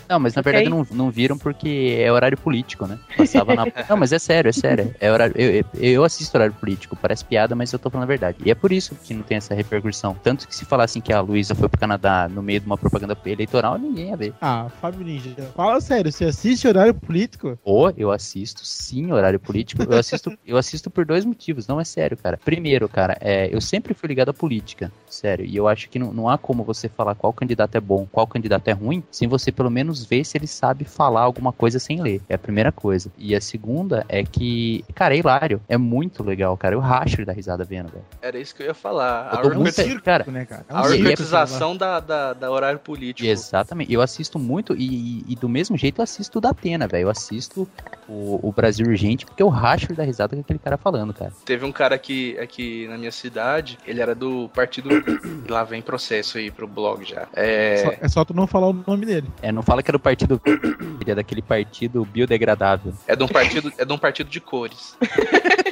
Não, mas na Ok. verdade não, não viram porque é horário político, né? Passava na... [laughs] Não, mas é sério, é sério. É horário... eu, eu, eu assisto horário político, parece piada, mas eu tô falando a verdade. E é por isso que não tem essa repercussão. Tanto que se falassem que a Luísa foi pro Canadá no meio de uma propaganda eleitoral, ninguém ia ver. Ah, Fábio Ninja, fala sério, você assiste horário político? Ou eu assisto sim horário político. Eu assisto, eu assisto por dois motivos, não é sério, cara. Primeiro, cara, é, eu sempre fui ligado à política, sério. E eu acho que não, não há como você falar qual candidato é bom, qual candidato é ruim, sem você pelo menos ver se ele sabe falar alguma coisa sem ler. É a primeira coisa. E a segunda é que, cara, é hilário. É muito legal, cara. Eu racho da risada vendo, velho. Era isso que eu ia falar. Eu A, muito- cara, né, cara? É um a circo, organização da, da, da horário político. Exatamente. Eu assisto muito e, e do mesmo jeito eu assisto o da Atena, velho. Eu assisto o, o Brasil Urgente porque eu racho da risada com aquele cara falando, cara. Teve um cara aqui, aqui na minha cidade, ele era do partido. [coughs] Lá vem processo aí pro blog já. É. Só- é só tu não falar o nome dele. É, não fala que era do partido. [coughs] Ele é daquele partido biodegradável. É de um partido, é de um partido de cores. [laughs]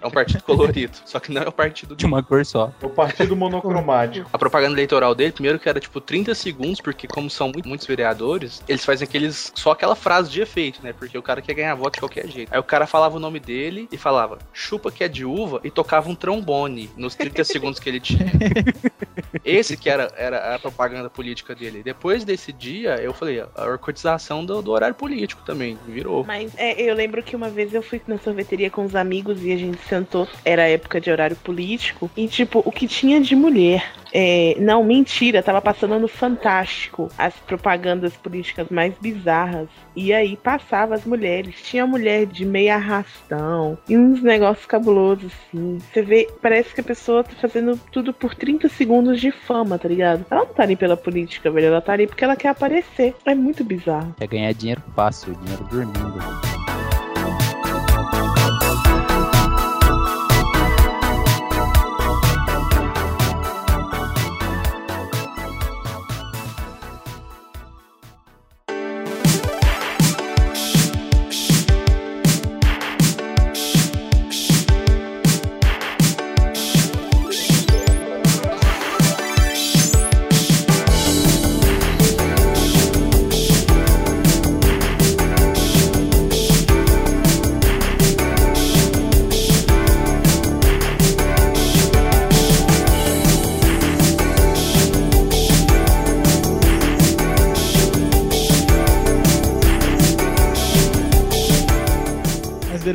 É um partido colorido. Só que não é o partido De uma cor só. O partido monocromático. A propaganda eleitoral dele, primeiro que era tipo 30 segundos, porque como são muito- muitos vereadores, eles fazem aqueles. só aquela frase de efeito, né? Porque o cara quer ganhar voto de qualquer jeito. Aí o cara falava o nome dele e falava, chupa que é de uva, e tocava um trombone nos 30 segundos que ele tinha. [laughs] Esse que era, era a propaganda política dele. Depois desse dia, eu falei, a orcotização do, do horário político também, virou. Mas é, eu lembro que uma vez eu fui na sorveteria com os amigos e a gente sentou, era época de horário político, e tipo, o que tinha de mulher. É, não, mentira, tava passando no Fantástico as propagandas políticas mais bizarras. E aí passava as mulheres. Tinha mulher de meia arrastão e uns negócios cabulosos, assim. Você vê, parece que a pessoa tá fazendo tudo por 30 segundos de fama, tá ligado? Ela não tá ali pela política, velho. Ela tá ali porque ela quer aparecer. É muito bizarro. Quer ganhar dinheiro fácil, dinheiro dormindo.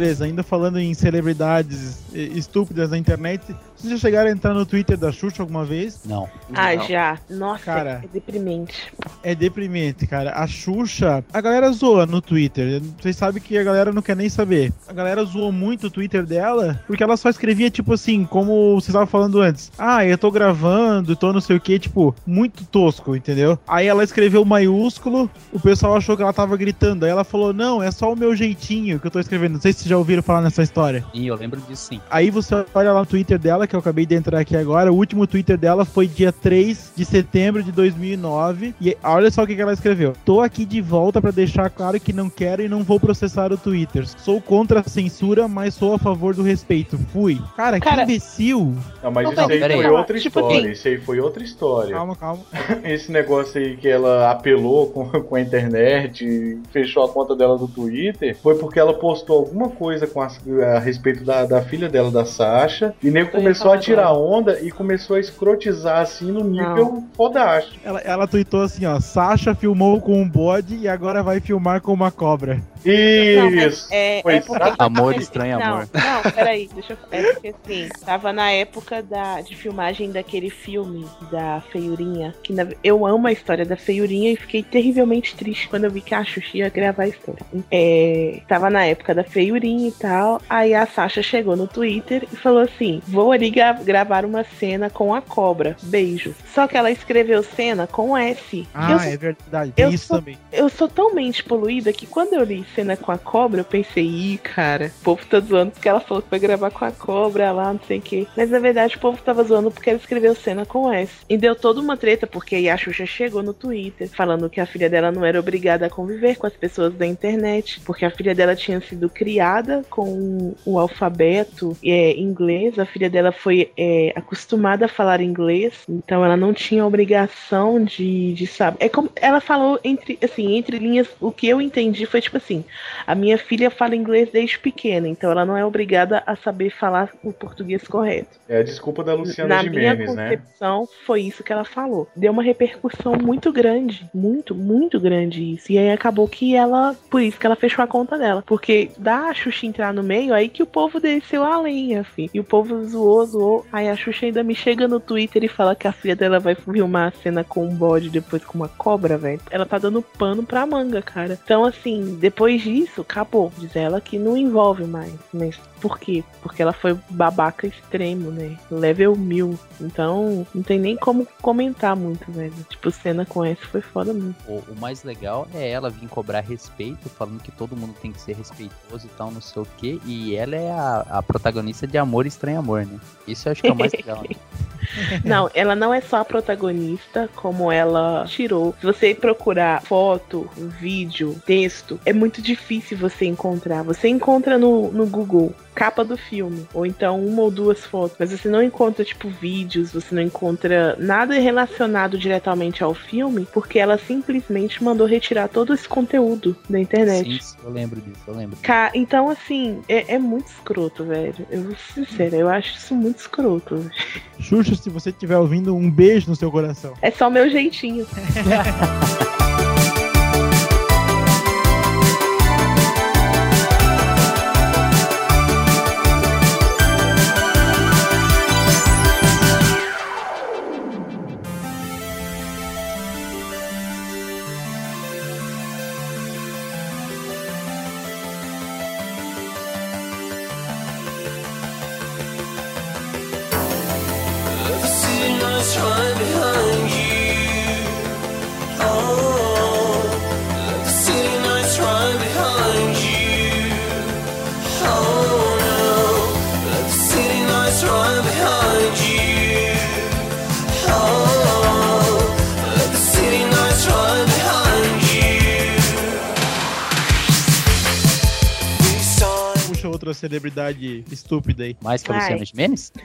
Beleza, ainda falando em celebridades estúpidas na internet, vocês já chegaram a entrar no Twitter da Xuxa alguma vez? Não. Ah, Não. já. Nossa, Cara. é deprimente. É deprimente, cara. A Xuxa, a galera zoa no Twitter. Vocês sabem que a galera não quer nem saber. A galera zoou muito o Twitter dela, porque ela só escrevia, tipo assim, como vocês estavam falando antes. Ah, eu tô gravando, tô não sei o que, tipo, muito tosco, entendeu? Aí ela escreveu maiúsculo, o pessoal achou que ela tava gritando. Aí ela falou, não, é só o meu jeitinho que eu tô escrevendo. Não sei se já ouviram falar nessa história. E eu lembro disso sim. Aí você olha lá no Twitter dela, que eu acabei de entrar aqui agora. O último Twitter dela foi dia 3 de setembro de 2009. E olha só o que que ela escreveu. Tô aqui de volta pra deixar claro que não quero e não vou processar o Twitter. Sou contra a censura, mas sou a favor do respeito. Fui. Cara, que Cara- imbecil. Não, mas Não, isso aí peraí. foi outra Tipo história. assim- Isso aí foi outra história. Calma, calma. [laughs] Esse negócio aí que ela apelou com, [laughs] com a internet, fechou a conta dela do Twitter, foi porque ela postou alguma coisa com as- a respeito da, da filha dela, da Sasha. E nego ia começou a tirar agora. onda e começou a escrotizar assim no nível fodástico. Ela, ela tweetou assim, ó, Sasha filmou com um bode e agora vai filmar com uma cobra. Não, Isso. é, Foi é porque... exato. Amor estranho não, amor. Não, peraí, deixa eu. É porque assim, tava na época da, de filmagem daquele filme da Feiurinha. Que na- eu amo a história da Feiurinha e fiquei terrivelmente triste quando eu vi que a Xuxa ia gravar a história. É, tava na época da Feiurinha e tal. Aí a Sasha chegou no Twitter e falou assim: Vou ali gra- gravar uma cena com a cobra. Beijo. Só que ela escreveu cena com S. Ah, eu, é verdade, tem eu isso sou- também. eu sou tão mente poluída que quando eu li cena com a cobra, eu pensei, ih, cara, o povo tá zoando porque ela falou que vai gravar com a cobra lá, não sei o quê. Mas na verdade o povo tava zoando porque ela escreveu cena com S. E deu toda uma treta, porque a Xuxa chegou no Twitter falando que a filha dela não era obrigada a conviver com as pessoas da internet, porque a filha dela tinha sido criada com o alfabeto é, inglês, a filha dela foi é, acostumada a falar inglês, então ela não tinha obrigação de, de saber. É como ela falou entre assim, entre linhas, o que eu entendi foi tipo assim: a minha filha fala inglês desde pequena, então ela não é obrigada a saber falar o português correto. É a desculpa da Luciana Na minha Gimenez, né? concepção, foi isso que ela falou. Deu uma repercussão muito grande, muito, muito grande isso. E aí acabou que ela, por isso que ela fechou a conta dela. Porque da Xuxa entrar no meio, aí que o povo desceu a lenha, assim. E o povo zoou, zoou. Aí a Xuxa ainda me chega no Twitter e fala que a filha dela vai filmar a cena com um bode depois com uma cobra, velho. Ela tá dando pano pra manga, cara. Então, assim, depois disso, acabou. Diz ela que não envolve mais. Mas por quê? Porque ela foi babaca extremo, né? Level mil. Então, não tem nem como comentar muito, velho. Tipo, cena com essa foi foda muito. O, o mais legal é ela vir cobrar respeito, falando que todo mundo tem que ser respeitoso e tal, não sei o quê. E ela é a, a protagonista de Amor Estranho Amor, né? Isso eu acho que é o mais legal. né? [laughs] [laughs] Não, ela não é só a protagonista, como ela tirou. Se você procurar foto, vídeo, texto, é muito difícil você encontrar. Você encontra no, no Google capa do filme, ou então uma ou duas fotos, mas você não encontra, tipo, vídeos, você não encontra nada relacionado diretamente ao filme, porque ela simplesmente mandou retirar todo esse conteúdo da internet. Sim, eu lembro disso, eu lembro. Ca- Então, assim, é, é muito escroto, velho. Eu vou ser sincera, eu acho isso muito escroto. Xuxa, se você estiver ouvindo, um beijo no seu coração. É só meu jeitinho. [laughs] Puxa outra celebridade estúpida aí. Mais que a. Luciana Gimenez? [laughs]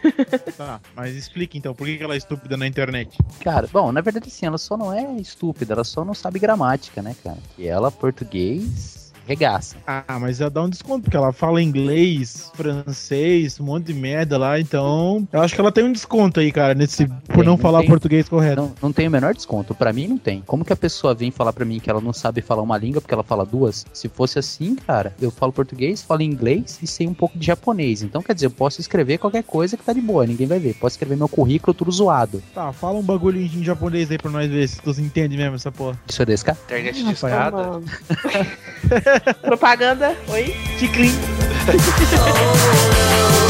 Tá, mas explica então, por que que ela é estúpida na internet? Cara, bom, na verdade sim, ela só não é estúpida, ela só não sabe gramática, né, cara? E ela, português, regaça. Ah, mas ela dá um desconto, porque ela fala inglês, francês, um monte de merda lá, então. Eu acho que ela tem um desconto aí, cara, nesse. Por Tem, não não falar tem. português correto. Não, não tem o menor desconto. Pra mim não tem. Como que a pessoa vem falar pra mim que ela não sabe falar uma língua porque ela fala duas? Se fosse assim, cara, eu falo português, falo inglês e sei um pouco de japonês. Então, quer dizer, eu posso escrever qualquer coisa que tá de boa, ninguém vai ver. Posso escrever meu currículo tudo zoado. Tá, fala um bagulho em japonês aí pra nós ver se tu entende mesmo essa porra. Isso é desse cara? Internet escada. Mano. [laughs] [laughs] Propaganda? Oi? Ticlin. Cara, [laughs]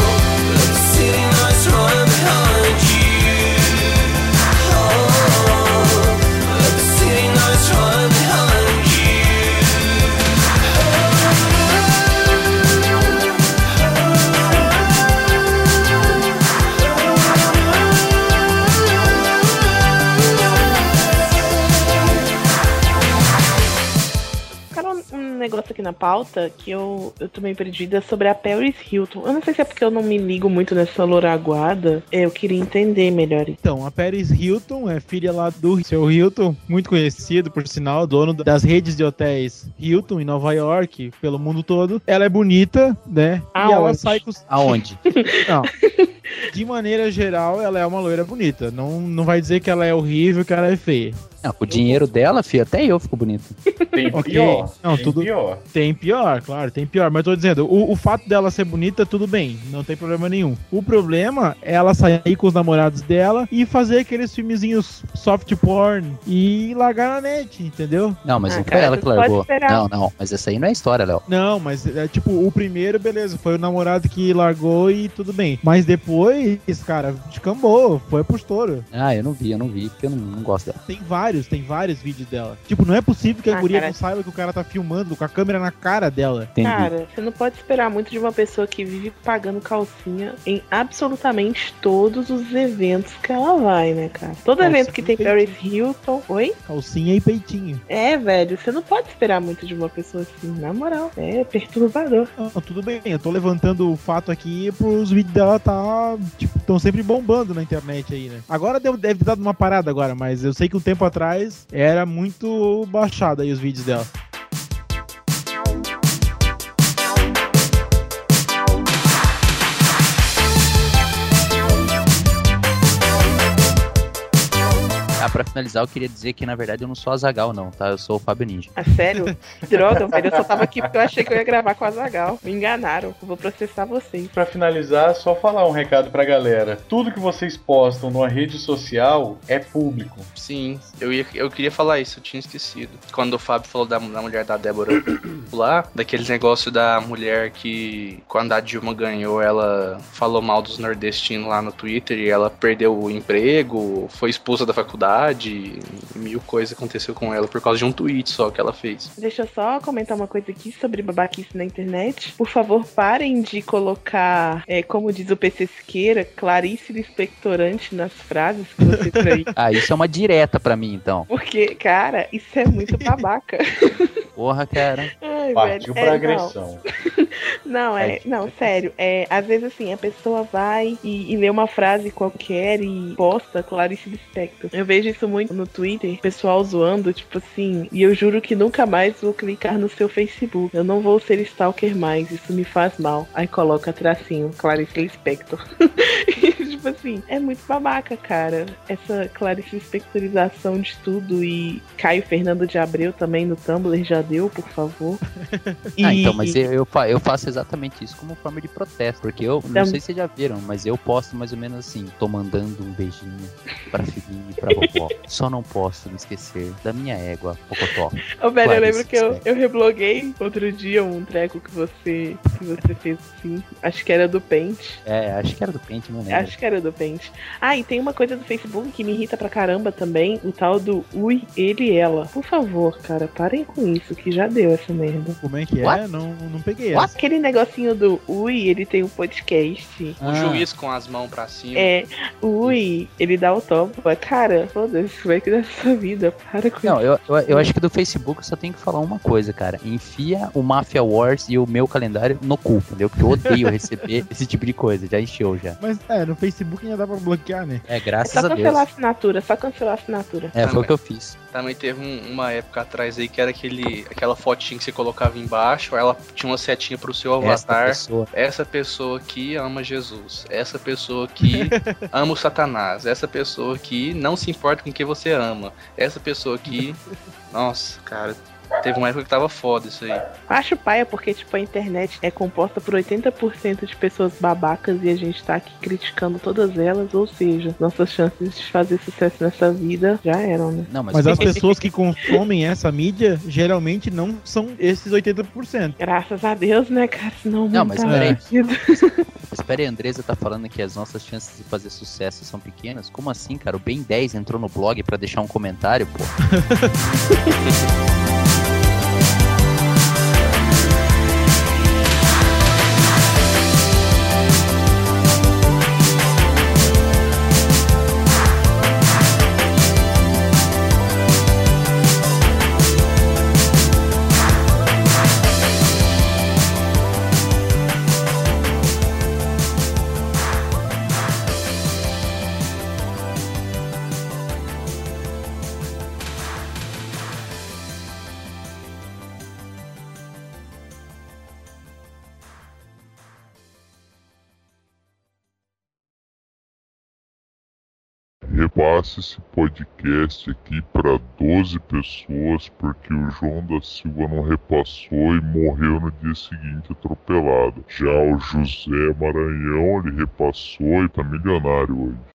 negócio aqui na pauta que eu, eu tô meio perdida sobre a Paris Hilton. Eu não sei se é porque eu não me ligo muito nessa louraguada. É, Eu queria entender melhor. Então, a Paris Hilton é filha lá do seu Hilton, muito conhecido, por sinal, dono das redes de hotéis Hilton em Nova York, pelo mundo todo. Ela é bonita, né? E ela Aonde? sai com. Aonde? [laughs] Não. [laughs] De maneira geral, ela é uma loira bonita. Não, não vai dizer que ela é horrível, que ela é feia. Não, com o dinheiro dela, filho, até eu fico bonito. Tem Ok. pior. Não, tem tudo- pior. Tem pior, claro, tem pior. Mas tô dizendo, o, o fato dela ser bonita, tudo bem. Não tem problema nenhum. O problema é ela sair com os namorados dela e fazer aqueles filmezinhos soft porn e largar na net, entendeu? Não, mas Ah, não foi cara, ela que largou. Não, não, mas essa aí não é história, Léo. Não, mas é tipo, o primeiro, beleza, foi o namorado que largou e tudo bem. Mas depois, cara, descambou, foi pro estouro. Ah, eu não vi, eu não vi, porque eu não, não gosto dela. Tem vários, tem vários vídeos dela. Tipo, não é possível que a Ah, guria cara. não saiba que o cara tá filmando com a câmera na cara dela. Entendi. Cara, você não pode esperar muito de uma pessoa que vive pagando calcinha em absolutamente todos os eventos que ela vai, né, cara? Todo Calcinha evento que tem Paris Hilton. Oi? Calcinha e peitinho. É, velho, você não pode esperar muito de uma pessoa assim, na moral. É perturbador. Não, tudo bem, eu tô levantando o fato aqui pros vídeos dela tá, tipo, estão sempre bombando na internet aí, né? Agora deve, deve ter dado uma parada agora, mas eu sei que um tempo atrás era muito baixado aí os vídeos dela. Ah, pra finalizar, eu queria dizer que na verdade eu não sou a Zagal, não, tá? Eu sou o Fábio Ninja. Ah, sério? Droga, velho. Eu só tava aqui porque eu achei que eu ia gravar com a Zagal. Me enganaram. Vou processar vocês. Pra finalizar, só falar um recado pra galera. Tudo que vocês postam numa rede social é público. Sim, eu, ia, eu queria falar isso, eu tinha esquecido. Quando o Fábio falou da, da mulher da Débora [coughs] lá, daqueles negócios da mulher que, quando a Dilma ganhou, ela falou mal dos nordestinos lá no Twitter e ela perdeu o emprego, foi expulsa da faculdade, mil coisas aconteceu com ela por causa de um tweet só que ela fez. Deixa eu só comentar uma coisa aqui sobre babaquice na internet. Por favor, parem de colocar, é, como diz o PC Siqueira, Clarice Lispectorante nas frases que você aí. [laughs] Ah, isso é uma direta pra mim, então. Porque, cara, isso é muito babaca. [laughs] Porra, cara. Ai, Partiu velho. pra É, não. agressão. Não, [laughs] é, É. não, sério. É, às vezes assim, a pessoa vai e, e lê uma frase qualquer e posta Clarice Lispector. Eu vejo isso muito no Twitter, pessoal zoando, tipo assim, e eu juro que nunca mais vou clicar no seu Facebook. Eu não vou ser stalker mais, isso me faz mal. Aí coloca tracinho, Clarice Lispector. [laughs] Tipo assim, é muito babaca, cara. Essa Clarice Lispectorização de tudo e Caio Fernando de Abreu também no Tumblr já deu, por favor. [laughs] Ah, E- então, mas eu, eu, fa- eu faço exatamente isso como forma de protesto. Porque eu, não Tam- sei se vocês já viram, mas eu posto mais ou menos assim: tô mandando um beijinho pra filhinha e pra vovó. [laughs] Só não posso me esquecer da minha égua, Pocotó. Ô, velho, eu lembro que eu, eu rebloguei outro dia um treco que você, que você fez assim. Acho que era do Paint. É, acho que era do Pente, não lembro. Acho que do Paint. Ah, e tem uma coisa do Facebook que me irrita pra caramba também: o tal do Ui, ele e ela. Por favor, cara, parem com isso, que já deu essa merda. Como é que é? Não, não peguei What? essa. Aquele negocinho do Ui, ele tem um podcast. O Ah. juiz com as mãos pra cima. É, o Ui, ele dá o topo. Cara, foda-se, vai cuidar da sua vida. Para com Não, isso. eu, eu, eu acho que do Facebook eu só tenho que falar uma coisa, cara. Enfia o Mafia Wars e o meu calendário no cu, entendeu? Porque eu odeio [laughs] receber esse tipo de coisa. Já encheu já. Mas é, no Facebook ainda dá pra bloquear, né? É, É graças só a Deus. cancelar a assinatura, só cancelar a assinatura. É, foi o que eu fiz. Também teve um- uma época atrás aí que era aquele, aquela fotinha que você colocava embaixo, ela tinha uma setinha pro seu avatar. pessoa. Essa pessoa que ama Jesus, essa pessoa que [laughs] ama o Satanás, essa pessoa que não se importa com quem você ama, essa pessoa que. [laughs] Nossa, cara, teve uma época que tava foda isso aí. Acho paia porque, tipo, a internet é composta por 80% de pessoas babacas e a gente tá aqui criticando todas elas, ou seja, nossas chances de fazer sucesso nessa vida já eram, né? Não, mas, Mas as pessoas que consomem essa mídia geralmente não são esses 80%. Graças a Deus, né, cara? Senão Não, mas tá peraí. perdido. [laughs] Espera aí, a Andresa tá falando que as nossas chances de fazer sucesso são pequenas. Como assim, cara? O Ben 10 entrou no blog pra deixar um comentário, pô. [laughs] repasse esse podcast aqui para 12 pessoas, porque o João da Silva não repassou e morreu no dia seguinte atropelado. Já o José Maranhão, ele repassou e tá milionário hoje.